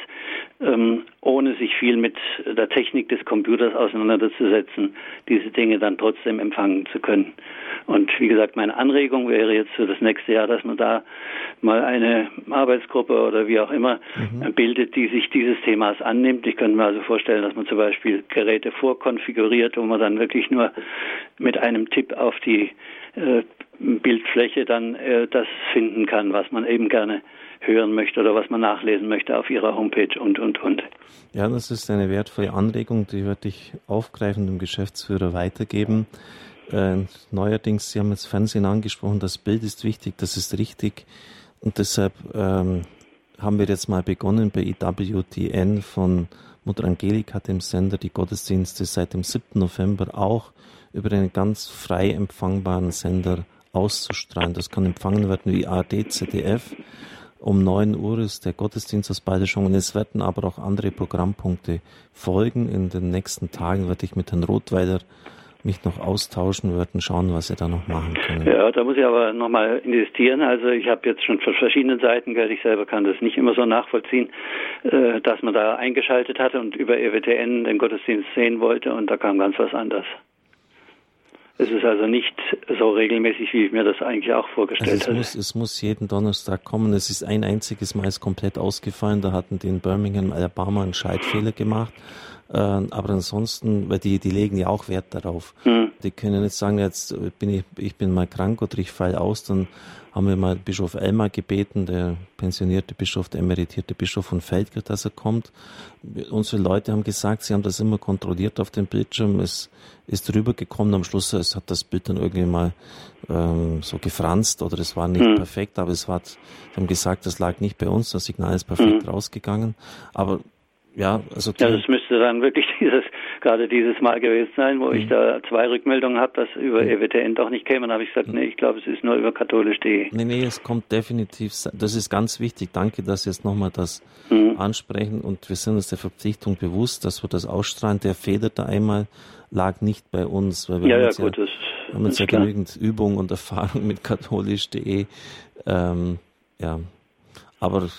ähm, ohne sich viel mit der Technik des Computers auseinanderzusetzen, diese Dinge dann trotzdem empfangen zu können. Und wie gesagt, meine Anregung wäre jetzt für das nächste Jahr, dass man da mal eine Arbeitsgruppe oder wie auch immer mhm. bildet, die sich dieses Themas annimmt. Ich könnte mir also vorstellen, dass man zum Beispiel Geräte vorkonfiguriert, wo man dann wirklich nur mit einem Tipp auf die äh, Bildfläche dann äh, das finden kann, was man eben gerne hören möchte oder was man nachlesen möchte auf ihrer Homepage und, und, und. Ja, das ist eine wertvolle Anregung, die werde ich aufgreifen dem Geschäftsführer weitergeben. Äh, neuerdings, Sie haben jetzt Fernsehen angesprochen, das Bild ist wichtig, das ist richtig und deshalb ähm, haben wir jetzt mal begonnen bei IWTN von Mutter Angelika, dem Sender, die Gottesdienste seit dem 7. November auch über einen ganz frei empfangbaren Sender auszustrahlen. Das kann empfangen werden wie ARD, ZDF um 9 Uhr ist der Gottesdienst aus Balderschwang und es werden aber auch andere Programmpunkte folgen. In den nächsten Tagen werde ich mit Herrn Rothweiler mich noch austauschen, werden schauen, was wir da noch machen können. Ja, da muss ich aber nochmal investieren. Also ich habe jetzt schon von verschiedenen Seiten gehört, ich selber kann das nicht immer so nachvollziehen, äh, dass man da eingeschaltet hatte und über EWTN den Gottesdienst sehen wollte und da kam ganz was anderes. Es ist also nicht so regelmäßig, wie ich mir das eigentlich auch vorgestellt also es hatte. Muss, es muss jeden Donnerstag kommen. Es ist ein einziges Mal komplett ausgefallen. Da hatten die in Birmingham, Alabama einen Scheidfehler gemacht. Äh, aber ansonsten, weil die, die legen ja auch Wert darauf. Mhm. Die können jetzt sagen, jetzt bin ich, ich bin mal krank oder ich falle aus, dann haben wir mal Bischof Elmar gebeten, der pensionierte Bischof, der emeritierte Bischof von Feldkirch, dass er kommt. Unsere Leute haben gesagt, sie haben das immer kontrolliert auf dem Bildschirm. Es ist rübergekommen am Schluss, es hat das Bild dann irgendwie mal ähm, so gefranst oder es war nicht mhm. perfekt, aber es war, sie haben gesagt, das lag nicht bei uns, das Signal ist perfekt mhm. rausgegangen. Aber ja, also ja, das müsste dann wirklich dieses gerade dieses Mal gewesen sein, wo mhm. ich da zwei Rückmeldungen habe, dass über mhm. EWTN doch nicht käme. Dann habe ich gesagt, mhm. nee, ich glaube, es ist nur über katholisch.de. Nee, nee, es kommt definitiv, das ist ganz wichtig. Danke, dass Sie jetzt nochmal das mhm. ansprechen und wir sind uns der Verpflichtung bewusst, dass wir das ausstrahlen. Der Fehler da einmal lag nicht bei uns, weil wir ja, haben ja, jetzt gut, ja, haben jetzt ja genügend Übung und Erfahrung mit katholisch.de. Ähm, ja, aber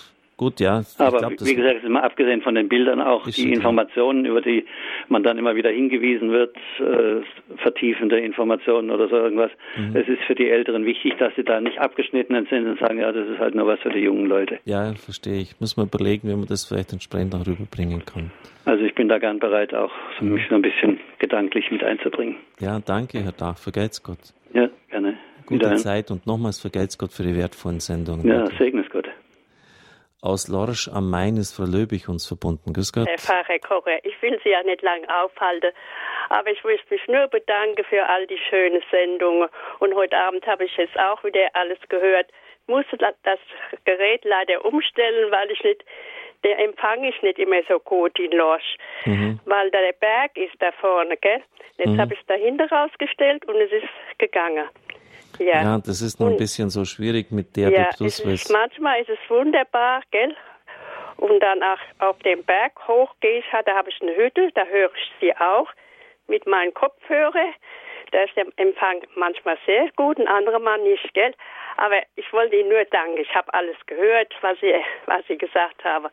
Gut, ja. Aber glaub, wie gesagt, ist mal abgesehen von den Bildern auch die Informationen, über die man dann immer wieder hingewiesen wird, äh, vertiefende Informationen oder so irgendwas. Mhm. Es ist für die Älteren wichtig, dass sie da nicht abgeschnitten sind und sagen, ja, das ist halt nur was für die jungen Leute. Ja, verstehe ich. Muss man überlegen, wie man das vielleicht entsprechend auch rüberbringen kann. Also ich bin da gern bereit, auch mhm. mich so ein bisschen gedanklich mit einzubringen. Ja, danke, Herr Dach. Vergelt's Gott. Ja, gerne. Gute Zeit und nochmals vergelt's Gott für die wertvollen Sendungen. Ja, segnes Gott aus Lorsch am Main ist Frau Löbig uns verbunden. Grüß Gott. Herr Pfarrer Kocher, ich will Sie ja nicht lange aufhalten, aber ich möchte mich nur bedanken für all die schönen Sendungen. Und heute Abend habe ich jetzt auch wieder alles gehört. Ich musste das Gerät leider umstellen, weil ich nicht, der Empfang ist nicht immer so gut in Lorsch, mhm. weil da der Berg ist da vorne, gell? Jetzt mhm. habe ich es dahinter rausgestellt und es ist gegangen. Ja. ja, das ist noch ein bisschen so schwierig mit der ja, Plus. Ist, manchmal ist es wunderbar, gell? Und dann auch auf dem Berg hoch gehe ich, da habe ich eine Hütte, da höre ich sie auch mit meinen Kopfhörern. Da ist der Empfang manchmal sehr gut, ein anderer Mal nicht, gell? Aber ich wollte Ihnen nur danken. Ich habe alles gehört, was Sie, was Sie gesagt haben.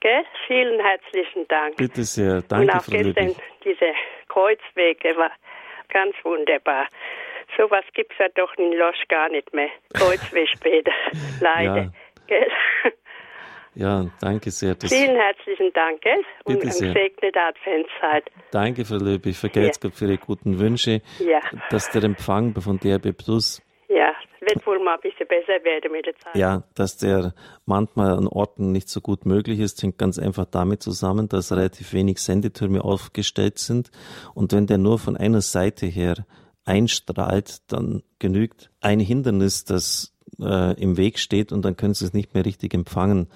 Gell? Vielen herzlichen Dank. Bitte sehr. Danke, Und auch Frau gestern diese Kreuzwege war ganz wunderbar. Sowas gibt es ja doch in Losch gar nicht mehr. Kreuzwegbäder. Leider. Ja. ja. danke sehr. Das Vielen herzlichen Dank gell? und eine gesegnete Adventszeit. Danke, Frau Löbig. Vergelt's ja. Gott für Ihre guten Wünsche. Ja. Dass der Empfang von DRB Plus ja, wird wohl mal ein bisschen besser werden mit der Zeit. Ja, dass der manchmal an Orten nicht so gut möglich ist, hängt ganz einfach damit zusammen, dass relativ wenig Sendetürme aufgestellt sind. Und wenn der nur von einer Seite her einstrahlt, dann genügt ein Hindernis, das äh, im Weg steht und dann können sie es nicht mehr richtig empfangen.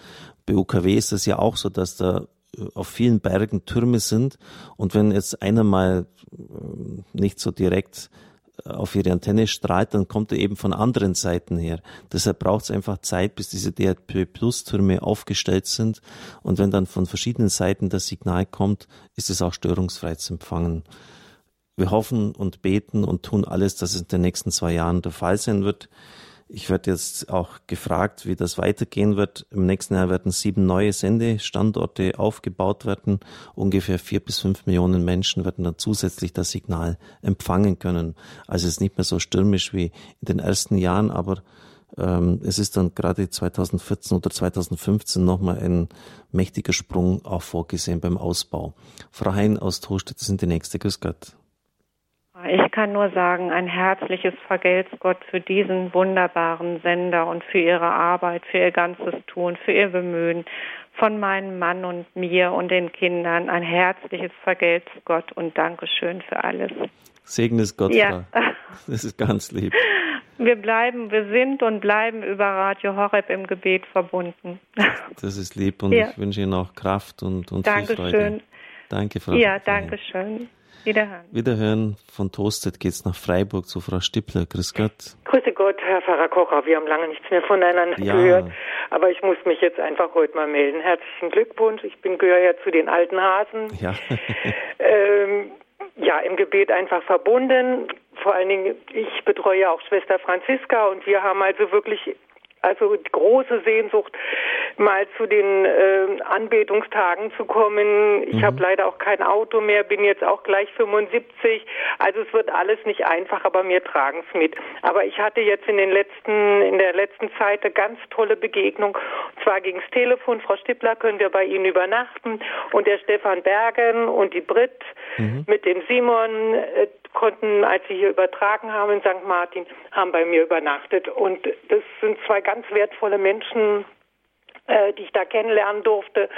Bei UKW ist es ja auch so, dass da äh, auf vielen Bergen Türme sind und wenn jetzt einer mal äh, nicht so direkt äh, auf ihre Antenne strahlt, dann kommt er eben von anderen Seiten her. Deshalb braucht es einfach Zeit, bis diese DRP Plus Türme aufgestellt sind. Und wenn dann von verschiedenen Seiten das Signal kommt, ist es auch störungsfrei zu empfangen. Wir hoffen und beten und tun alles, dass es in den nächsten zwei Jahren der Fall sein wird. Ich werde jetzt auch gefragt, wie das weitergehen wird. Im nächsten Jahr werden sieben neue Sendestandorte aufgebaut werden. Ungefähr vier bis fünf Millionen Menschen werden dann zusätzlich das Signal empfangen können. Also es ist nicht mehr so stürmisch wie in den ersten Jahren, aber ähm, es ist dann gerade 2014 oder 2015 nochmal ein mächtiger Sprung auch vorgesehen beim Ausbau. Frau Hein aus Torstedt sind die nächste. Grüß Gott. Ich kann nur sagen, ein herzliches Vergelt's Gott für diesen wunderbaren Sender und für ihre Arbeit, für ihr ganzes Tun, für ihr Bemühen. Von meinem Mann und mir und den Kindern ein herzliches Vergelt's Gott und Dankeschön für alles. Segen es Gott, ja. Frau. Das ist ganz lieb. Wir bleiben, wir sind und bleiben über Radio Horeb im Gebet verbunden. Das ist lieb und ja. ich wünsche Ihnen auch Kraft und, und Dankeschön. viel Freude. Danke, Frau. Ja, danke schön. Wiederhören. Wiederhören. Von Toasted geht's nach Freiburg zu Frau Stippler. Grüß Gott. Grüße Gott, Herr Pfarrer Kocher. Wir haben lange nichts mehr voneinander ja. gehört. Aber ich muss mich jetzt einfach heute mal melden. Herzlichen Glückwunsch. Ich bin gehöre ja zu den alten Hasen. Ja. ähm, ja, im Gebet einfach verbunden. Vor allen Dingen, ich betreue auch Schwester Franziska und wir haben also wirklich also große Sehnsucht, mal zu den äh, Anbetungstagen zu kommen. Ich mhm. habe leider auch kein Auto mehr, bin jetzt auch gleich 75. Also es wird alles nicht einfach, aber wir tragen es mit. Aber ich hatte jetzt in den letzten, in der letzten Zeit eine ganz tolle Begegnung. Und zwar ging's Telefon, Frau Stippler, können wir bei Ihnen übernachten? Und der Stefan Bergen und die Brit mhm. mit dem Simon äh, konnten, als sie hier übertragen haben in St. Martin, haben bei mir übernachtet. Und das sind zwei ganz wertvolle Menschen, äh, die ich da kennenlernen durfte.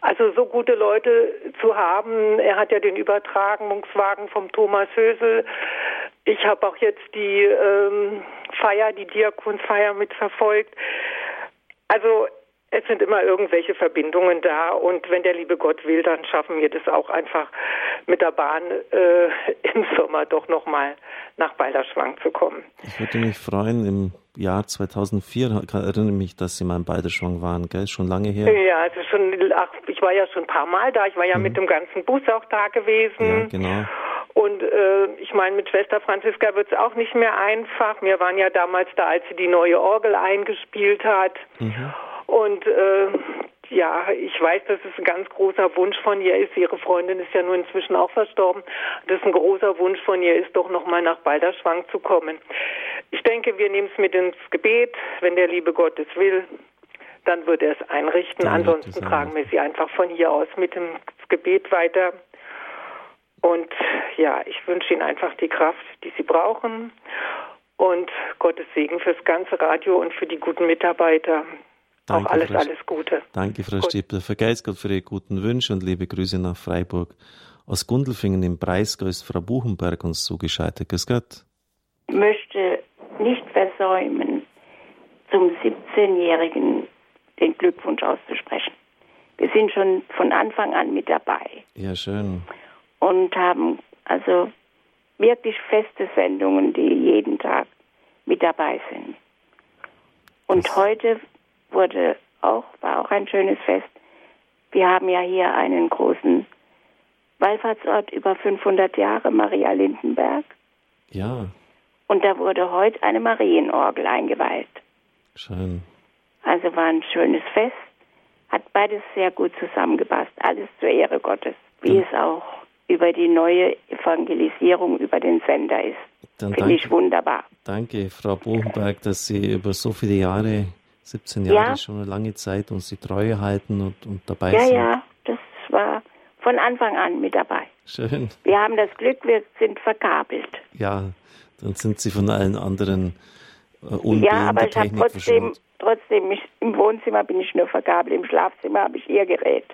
Also so gute Leute zu haben. Er hat ja den Übertragungswagen vom Thomas Hösel. Ich habe auch jetzt die ähm, Feier, die Diakonsfeier mitverfolgt. Also es sind immer irgendwelche Verbindungen da und wenn der liebe Gott will, dann schaffen wir das auch einfach mit der Bahn äh, im Sommer doch nochmal nach Balderschwang zu kommen. Ich würde mich freuen, im Jahr 2004 ich erinnere mich, dass Sie mal in Balderschwang waren, gell? Schon lange her? Ja, also schon, ach, ich war ja schon ein paar Mal da. Ich war ja mhm. mit dem ganzen Bus auch da gewesen. Ja, genau. Und äh, ich meine, mit Schwester Franziska wird es auch nicht mehr einfach. Wir waren ja damals da, als sie die neue Orgel eingespielt hat. Mhm. Und äh, ja, ich weiß, dass es ein ganz großer Wunsch von ihr ist. Ihre Freundin ist ja nur inzwischen auch verstorben. Das ist ein großer Wunsch von ihr ist, doch nochmal nach Balderschwang zu kommen. Ich denke, wir nehmen es mit ins Gebet, wenn der liebe Gott es will. Dann wird er es einrichten. Dann Ansonsten tragen wir sie einfach von hier aus mit ins Gebet weiter. Und ja, ich wünsche Ihnen einfach die Kraft, die Sie brauchen. Und Gottes Segen fürs ganze Radio und für die guten Mitarbeiter. Danke, auch alles, Frau, alles Gute. Danke, Frau Gut. Stippler. Vergeist Gott für Ihre guten Wünsche und liebe Grüße nach Freiburg. Aus Gundelfingen im Breisgau ist Frau Buchenberg uns zugeschaltet. Grüß Gott. Ich möchte nicht versäumen, zum 17-Jährigen den Glückwunsch auszusprechen. Wir sind schon von Anfang an mit dabei. Ja, schön. Und haben also wirklich feste Sendungen, die jeden Tag mit dabei sind. Und das heute wurde auch, war auch ein schönes Fest. Wir haben ja hier einen großen Wallfahrtsort über 500 Jahre, Maria Lindenberg. Ja. Und da wurde heute eine Marienorgel eingeweiht. Schön. Also war ein schönes Fest, hat beides sehr gut zusammengepasst, alles zur Ehre Gottes, wie ja. es auch über die neue Evangelisierung über den Sender ist. Finde ich wunderbar. Danke, Frau Buchenberg, dass Sie über so viele Jahre 17 Jahre ja. ist schon eine lange Zeit und Sie Treue halten und, und dabei ja, sind. Ja, ja, das war von Anfang an mit dabei. Schön. Wir haben das Glück, wir sind verkabelt. Ja, dann sind Sie von allen anderen äh, Ja, aber ich habe trotzdem, trotzdem ich, im Wohnzimmer bin ich nur vergabelt, im Schlafzimmer habe ich ihr Gerät.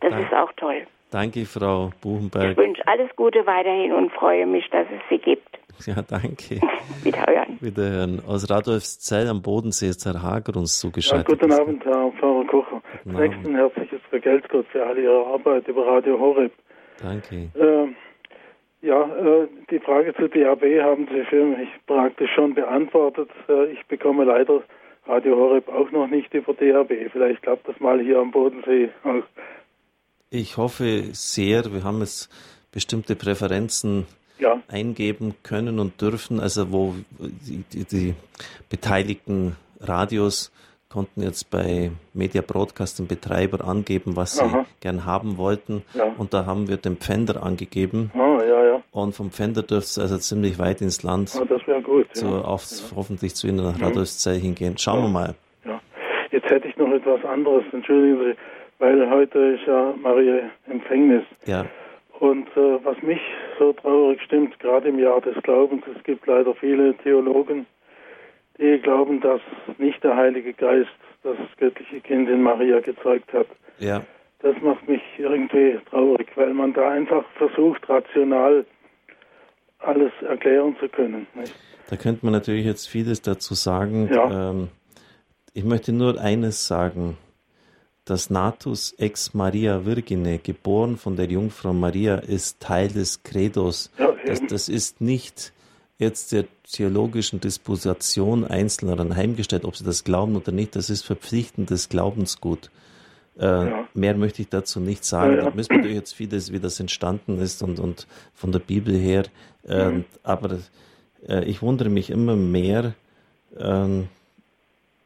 Das Danke. ist auch toll. Danke, Frau Buchenberg. Ich wünsche alles Gute weiterhin und freue mich, dass es sie gibt. Ja, danke. Wiederhören. Wiederhören. Aus Radolfszell am Bodensee ist Herr Hager uns zugeschaltet. Ja, guten Abend, Herr Pfarrer Kocher. Zunächst ein herzliches Vergelt's Gott für alle Ihre Arbeit über Radio Horeb. Danke. Äh, ja, äh, die Frage zu DAB haben Sie für mich praktisch schon beantwortet. Äh, ich bekomme leider Radio Horeb auch noch nicht über DAB. Vielleicht klappt das mal hier am Bodensee auch. Ich hoffe sehr. Wir haben jetzt bestimmte Präferenzen ja. eingeben können und dürfen, also wo die, die, die beteiligten Radios konnten jetzt bei Media Broadcast den Betreiber angeben, was sie Aha. gern haben wollten. Ja. Und da haben wir den Pfänder angegeben. Ah, ja, ja. Und vom Pfänder dürfte es also ziemlich weit ins Land. Ah, das wäre gut. So ja. aufs, hoffentlich zu Ihnen nach mhm. Radolfszell hingehen. Schauen wir mal. Ja. Jetzt hätte ich noch etwas anderes. Entschuldigen Sie, weil heute ist ja Maria Empfängnis. Ja. Und äh, was mich so traurig stimmt, gerade im Jahr des Glaubens, es gibt leider viele Theologen, die glauben, dass nicht der Heilige Geist das göttliche Kind in Maria gezeugt hat. Ja. Das macht mich irgendwie traurig, weil man da einfach versucht, rational alles erklären zu können. Nicht? Da könnte man natürlich jetzt vieles dazu sagen. Ja. Ähm, ich möchte nur eines sagen. Das Natus ex Maria Virgine, geboren von der Jungfrau Maria, ist Teil des Credos. Das, das ist nicht jetzt der theologischen Disposition Einzelner anheimgestellt, ob sie das glauben oder nicht, das ist verpflichtendes Glaubensgut. Äh, ja. Mehr möchte ich dazu nicht sagen. Ja, ja. Da müssen wir natürlich jetzt vieles, wie das entstanden ist und, und von der Bibel her. Äh, mhm. Aber äh, ich wundere mich immer mehr, ähm,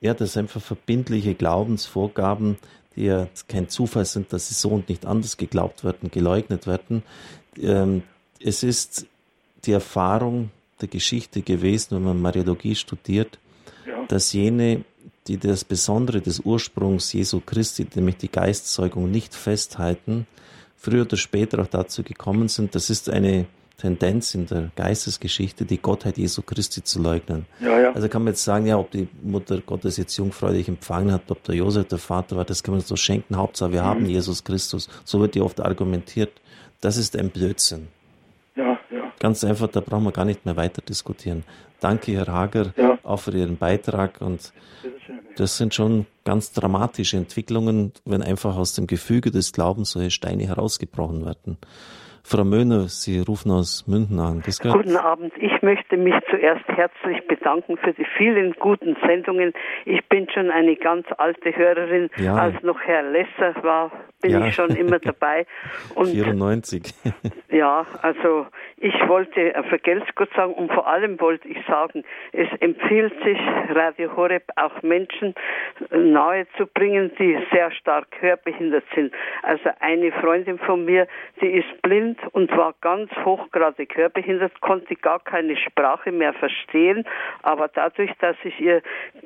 ja, dass einfach verbindliche Glaubensvorgaben, die ja kein Zufall sind, dass sie so und nicht anders geglaubt werden, geleugnet werden. Ähm, es ist die Erfahrung der Geschichte gewesen, wenn man Mariologie studiert, ja. dass jene, die das Besondere des Ursprungs Jesu Christi, nämlich die Geistzeugung, nicht festhalten, früher oder später auch dazu gekommen sind, das ist eine Tendenz in der Geistesgeschichte, die Gottheit Jesu Christi zu leugnen. Ja, ja. Also kann man jetzt sagen, ja, ob die Mutter Gottes jetzt jungfräulich empfangen hat, ob der Josef der Vater war, das kann man so schenken. Hauptsache, wir mhm. haben Jesus Christus. So wird ja oft argumentiert. Das ist ein Blödsinn. Ja, ja. Ganz einfach, da brauchen wir gar nicht mehr weiter diskutieren. Danke, Herr Hager, ja. auch für Ihren Beitrag. Und das sind schon ganz dramatische Entwicklungen, wenn einfach aus dem Gefüge des Glaubens solche Steine herausgebrochen werden. Frau Möhner, Sie rufen aus München an. Guten Abend. Ich möchte mich zuerst herzlich bedanken für die vielen guten Sendungen. Ich bin schon eine ganz alte Hörerin. Ja. Als noch Herr Lesser war, bin ja. ich schon immer dabei. Und 94. ja, also ich wollte vergelt's Gott sagen und vor allem wollte ich sagen, es empfiehlt sich, Radio Horeb auch Menschen nahe zu bringen, die sehr stark hörbehindert sind. Also eine Freundin von mir, die ist blind und war ganz hochgradig hörbehindert, konnte gar keine Sprache mehr verstehen, aber dadurch, dass ich ihr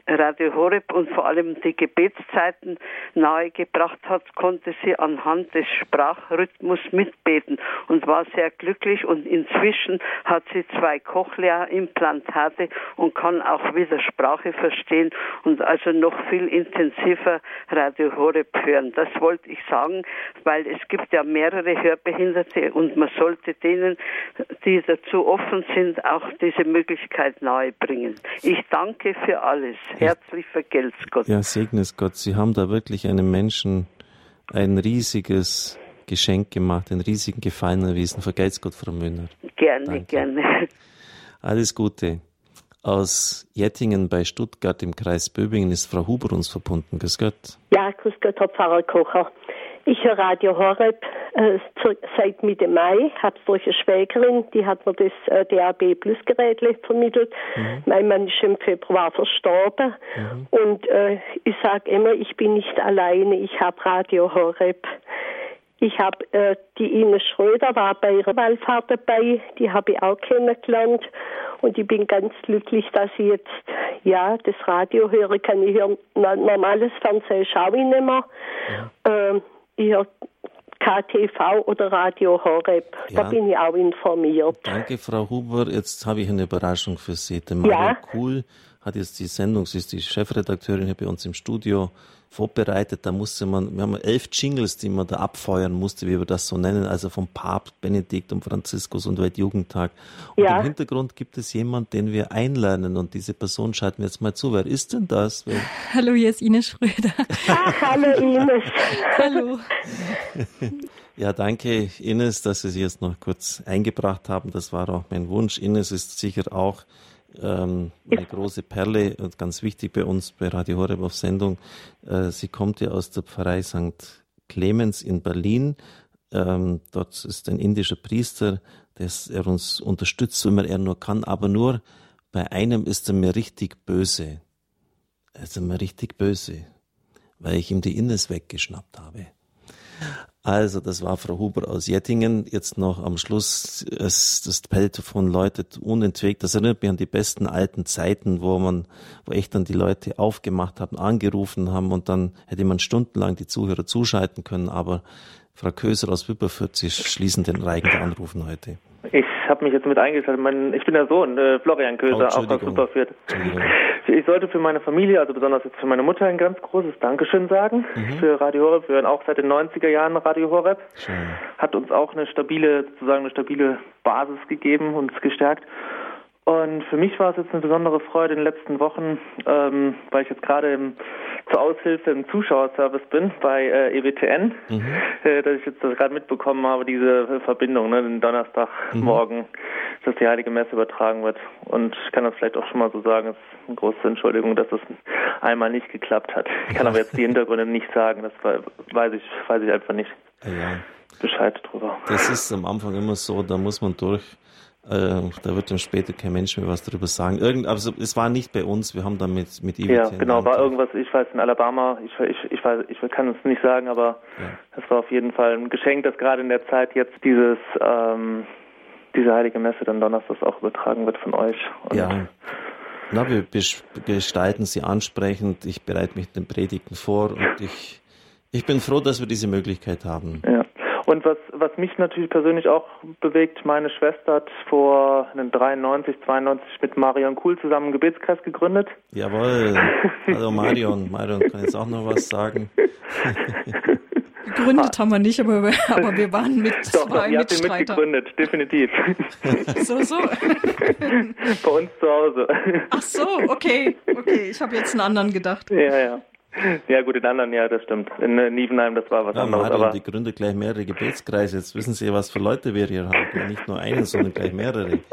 Radio Horeb und vor allem die Gebetszeiten nahegebracht hat, konnte sie anhand des Sprachrhythmus mitbeten und war sehr glücklich und in Inzwischen hat sie zwei Cochlea-Implantate und kann auch wieder Sprache verstehen und also noch viel intensiver Radio Horeb hören. Das wollte ich sagen, weil es gibt ja mehrere Hörbehinderte und man sollte denen, die dazu offen sind, auch diese Möglichkeit nahebringen. Ich danke für alles. Herzlich vergelt's Gott. Ja, segne es Gott. Sie haben da wirklich einem Menschen ein riesiges Geschenk gemacht, einen riesigen Gefallen erwiesen. Vergelt's Gott, Frau Mühner. Gerne, Danke. gerne. Alles Gute. Aus Jettingen bei Stuttgart im Kreis Böbingen ist Frau Huber uns verbunden. Grüß Gott. Ja, grüß Gott, Herr Pfarrer Kocher. Ich höre Radio Horeb äh, seit Mitte Mai, habe durch eine Schwägerin, die hat mir das äh, DAB Plus Gerät vermittelt. Mhm. Mein Mann ist im Februar verstorben mhm. und äh, ich sage immer, ich bin nicht alleine, ich habe Radio Horeb. Ich habe äh, die Ines Schröder war bei ihrer Wallfahrt dabei, die habe ich auch kennengelernt und ich bin ganz glücklich, dass ich jetzt ja das Radio höre. Kann ich hören normales Fernsehen schaue ich nicht mehr. Ja. Äh, höre KTV oder Radio Horeb. Ja. Da bin ich auch informiert. Danke, Frau Huber. Jetzt habe ich eine Überraschung für Sie. Der Mario ja. Kuhl hat jetzt die Sendung, sie ist die Chefredakteurin hier bei uns im Studio, vorbereitet. Da musste man, wir haben elf Jingles, die man da abfeuern musste, wie wir das so nennen, also vom Papst, Benedikt und Franziskus und Weltjugendtag. Und ja. im Hintergrund gibt es jemanden, den wir einlernen und diese Person schalten wir jetzt mal zu. Wer ist denn das? Wer? Hallo, hier ist Ines Schröder. Ach, hallo Ines. hallo. Ja, danke Ines, dass Sie sich jetzt noch kurz eingebracht haben. Das war auch mein Wunsch. Ines ist sicher auch ähm, eine große Perle und ganz wichtig bei uns bei Radio Horeb auf Sendung. Äh, sie kommt ja aus der Pfarrei St. Clemens in Berlin. Ähm, dort ist ein indischer Priester, der er uns unterstützt, wenn er nur kann, aber nur bei einem ist er mir richtig böse. Er ist mir richtig böse, weil ich ihm die Ines weggeschnappt habe. Also, das war Frau Huber aus Jettingen. Jetzt noch am Schluss, es, das Telefon läutet unentwegt. Das erinnert mich an die besten alten Zeiten, wo man, wo echt dann die Leute aufgemacht haben, angerufen haben und dann hätte man stundenlang die Zuhörer zuschalten können. Aber Frau Köser aus Wipperfürth, Sie schließen den Reigen der Anrufen heute. Ich habe mich jetzt mit eingeschaltet. Mein, ich bin der Sohn, äh, Florian Köser, oh, auch aus Wipperfürth. Ich sollte für meine Familie, also besonders jetzt für meine Mutter, ein ganz großes Dankeschön sagen mhm. für Radio Horeb. Wir hören auch seit den 90er Jahren Radio Horeb. Schön. Hat uns auch eine stabile, sozusagen eine stabile Basis gegeben, uns gestärkt. Und für mich war es jetzt eine besondere Freude in den letzten Wochen, ähm, weil ich jetzt gerade im, zur Aushilfe im Zuschauerservice bin bei äh, EWTN, mhm. äh, dass ich jetzt gerade mitbekommen habe, diese Verbindung, ne, den Donnerstagmorgen, mhm. dass die Heilige Messe übertragen wird. Und ich kann das vielleicht auch schon mal so sagen, es ist eine große Entschuldigung, dass das einmal nicht geklappt hat. Ich kann aber jetzt die Hintergründe nicht sagen, das weiß ich, weiß ich einfach nicht. Ja. Bescheid drüber. Das ist am Anfang immer so, da muss man durch äh, da wird dann später kein Mensch mehr was darüber sagen. Irgend, also es war nicht bei uns, wir haben dann mit, mit Ja, genau, war irgendwas, ich weiß, in Alabama, ich, ich, ich, weiß, ich kann es nicht sagen, aber es ja. war auf jeden Fall ein Geschenk, dass gerade in der Zeit jetzt dieses, ähm, diese heilige Messe dann donnerstags auch übertragen wird von euch. Und ja. Na, wir gestalten sie ansprechend. Ich bereite mich den Predigten vor und ich, ich bin froh, dass wir diese Möglichkeit haben. Ja. Und was, was mich natürlich persönlich auch bewegt, meine Schwester hat vor 93, 92 mit Marion Kuhl zusammen einen Gebetskreis gegründet. Jawohl. Hallo Marion. Marion kann jetzt auch noch was sagen. Gegründet haben wir nicht, aber wir, aber wir waren mit Doch, zwei ihr habt den mitgegründet, definitiv. So, so. Bei uns zu Hause. Ach so, okay, okay. Ich habe jetzt einen anderen gedacht. Ja, ja. Ja gut, in anderen, ja, das stimmt. In äh, Nievenheim, das war was ja, anderes. Mario, aber die gründet gleich mehrere Gebetskreise. Jetzt wissen Sie, was für Leute wir hier haben. Ja, nicht nur einen, sondern gleich mehrere.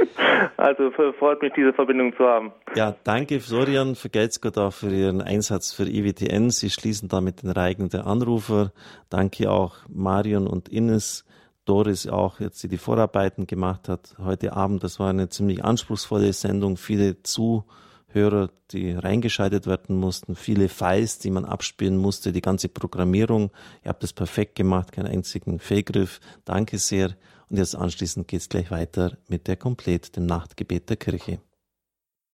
Also freut mich, diese Verbindung zu haben. Ja, danke Florian vergelt's Gott auch für Ihren Einsatz für IWTN. Sie schließen damit den Reigen der Anrufer. Danke auch Marion und Ines. Doris auch jetzt, die die Vorarbeiten gemacht hat heute Abend. Das war eine ziemlich anspruchsvolle Sendung. Viele zu Hörer, die reingeschaltet werden mussten, viele Files, die man abspielen musste, die ganze Programmierung. Ihr habt das perfekt gemacht, keinen einzigen Fehlgriff. Danke sehr. Und jetzt anschließend geht es gleich weiter mit der Komplett, dem Nachtgebet der Kirche.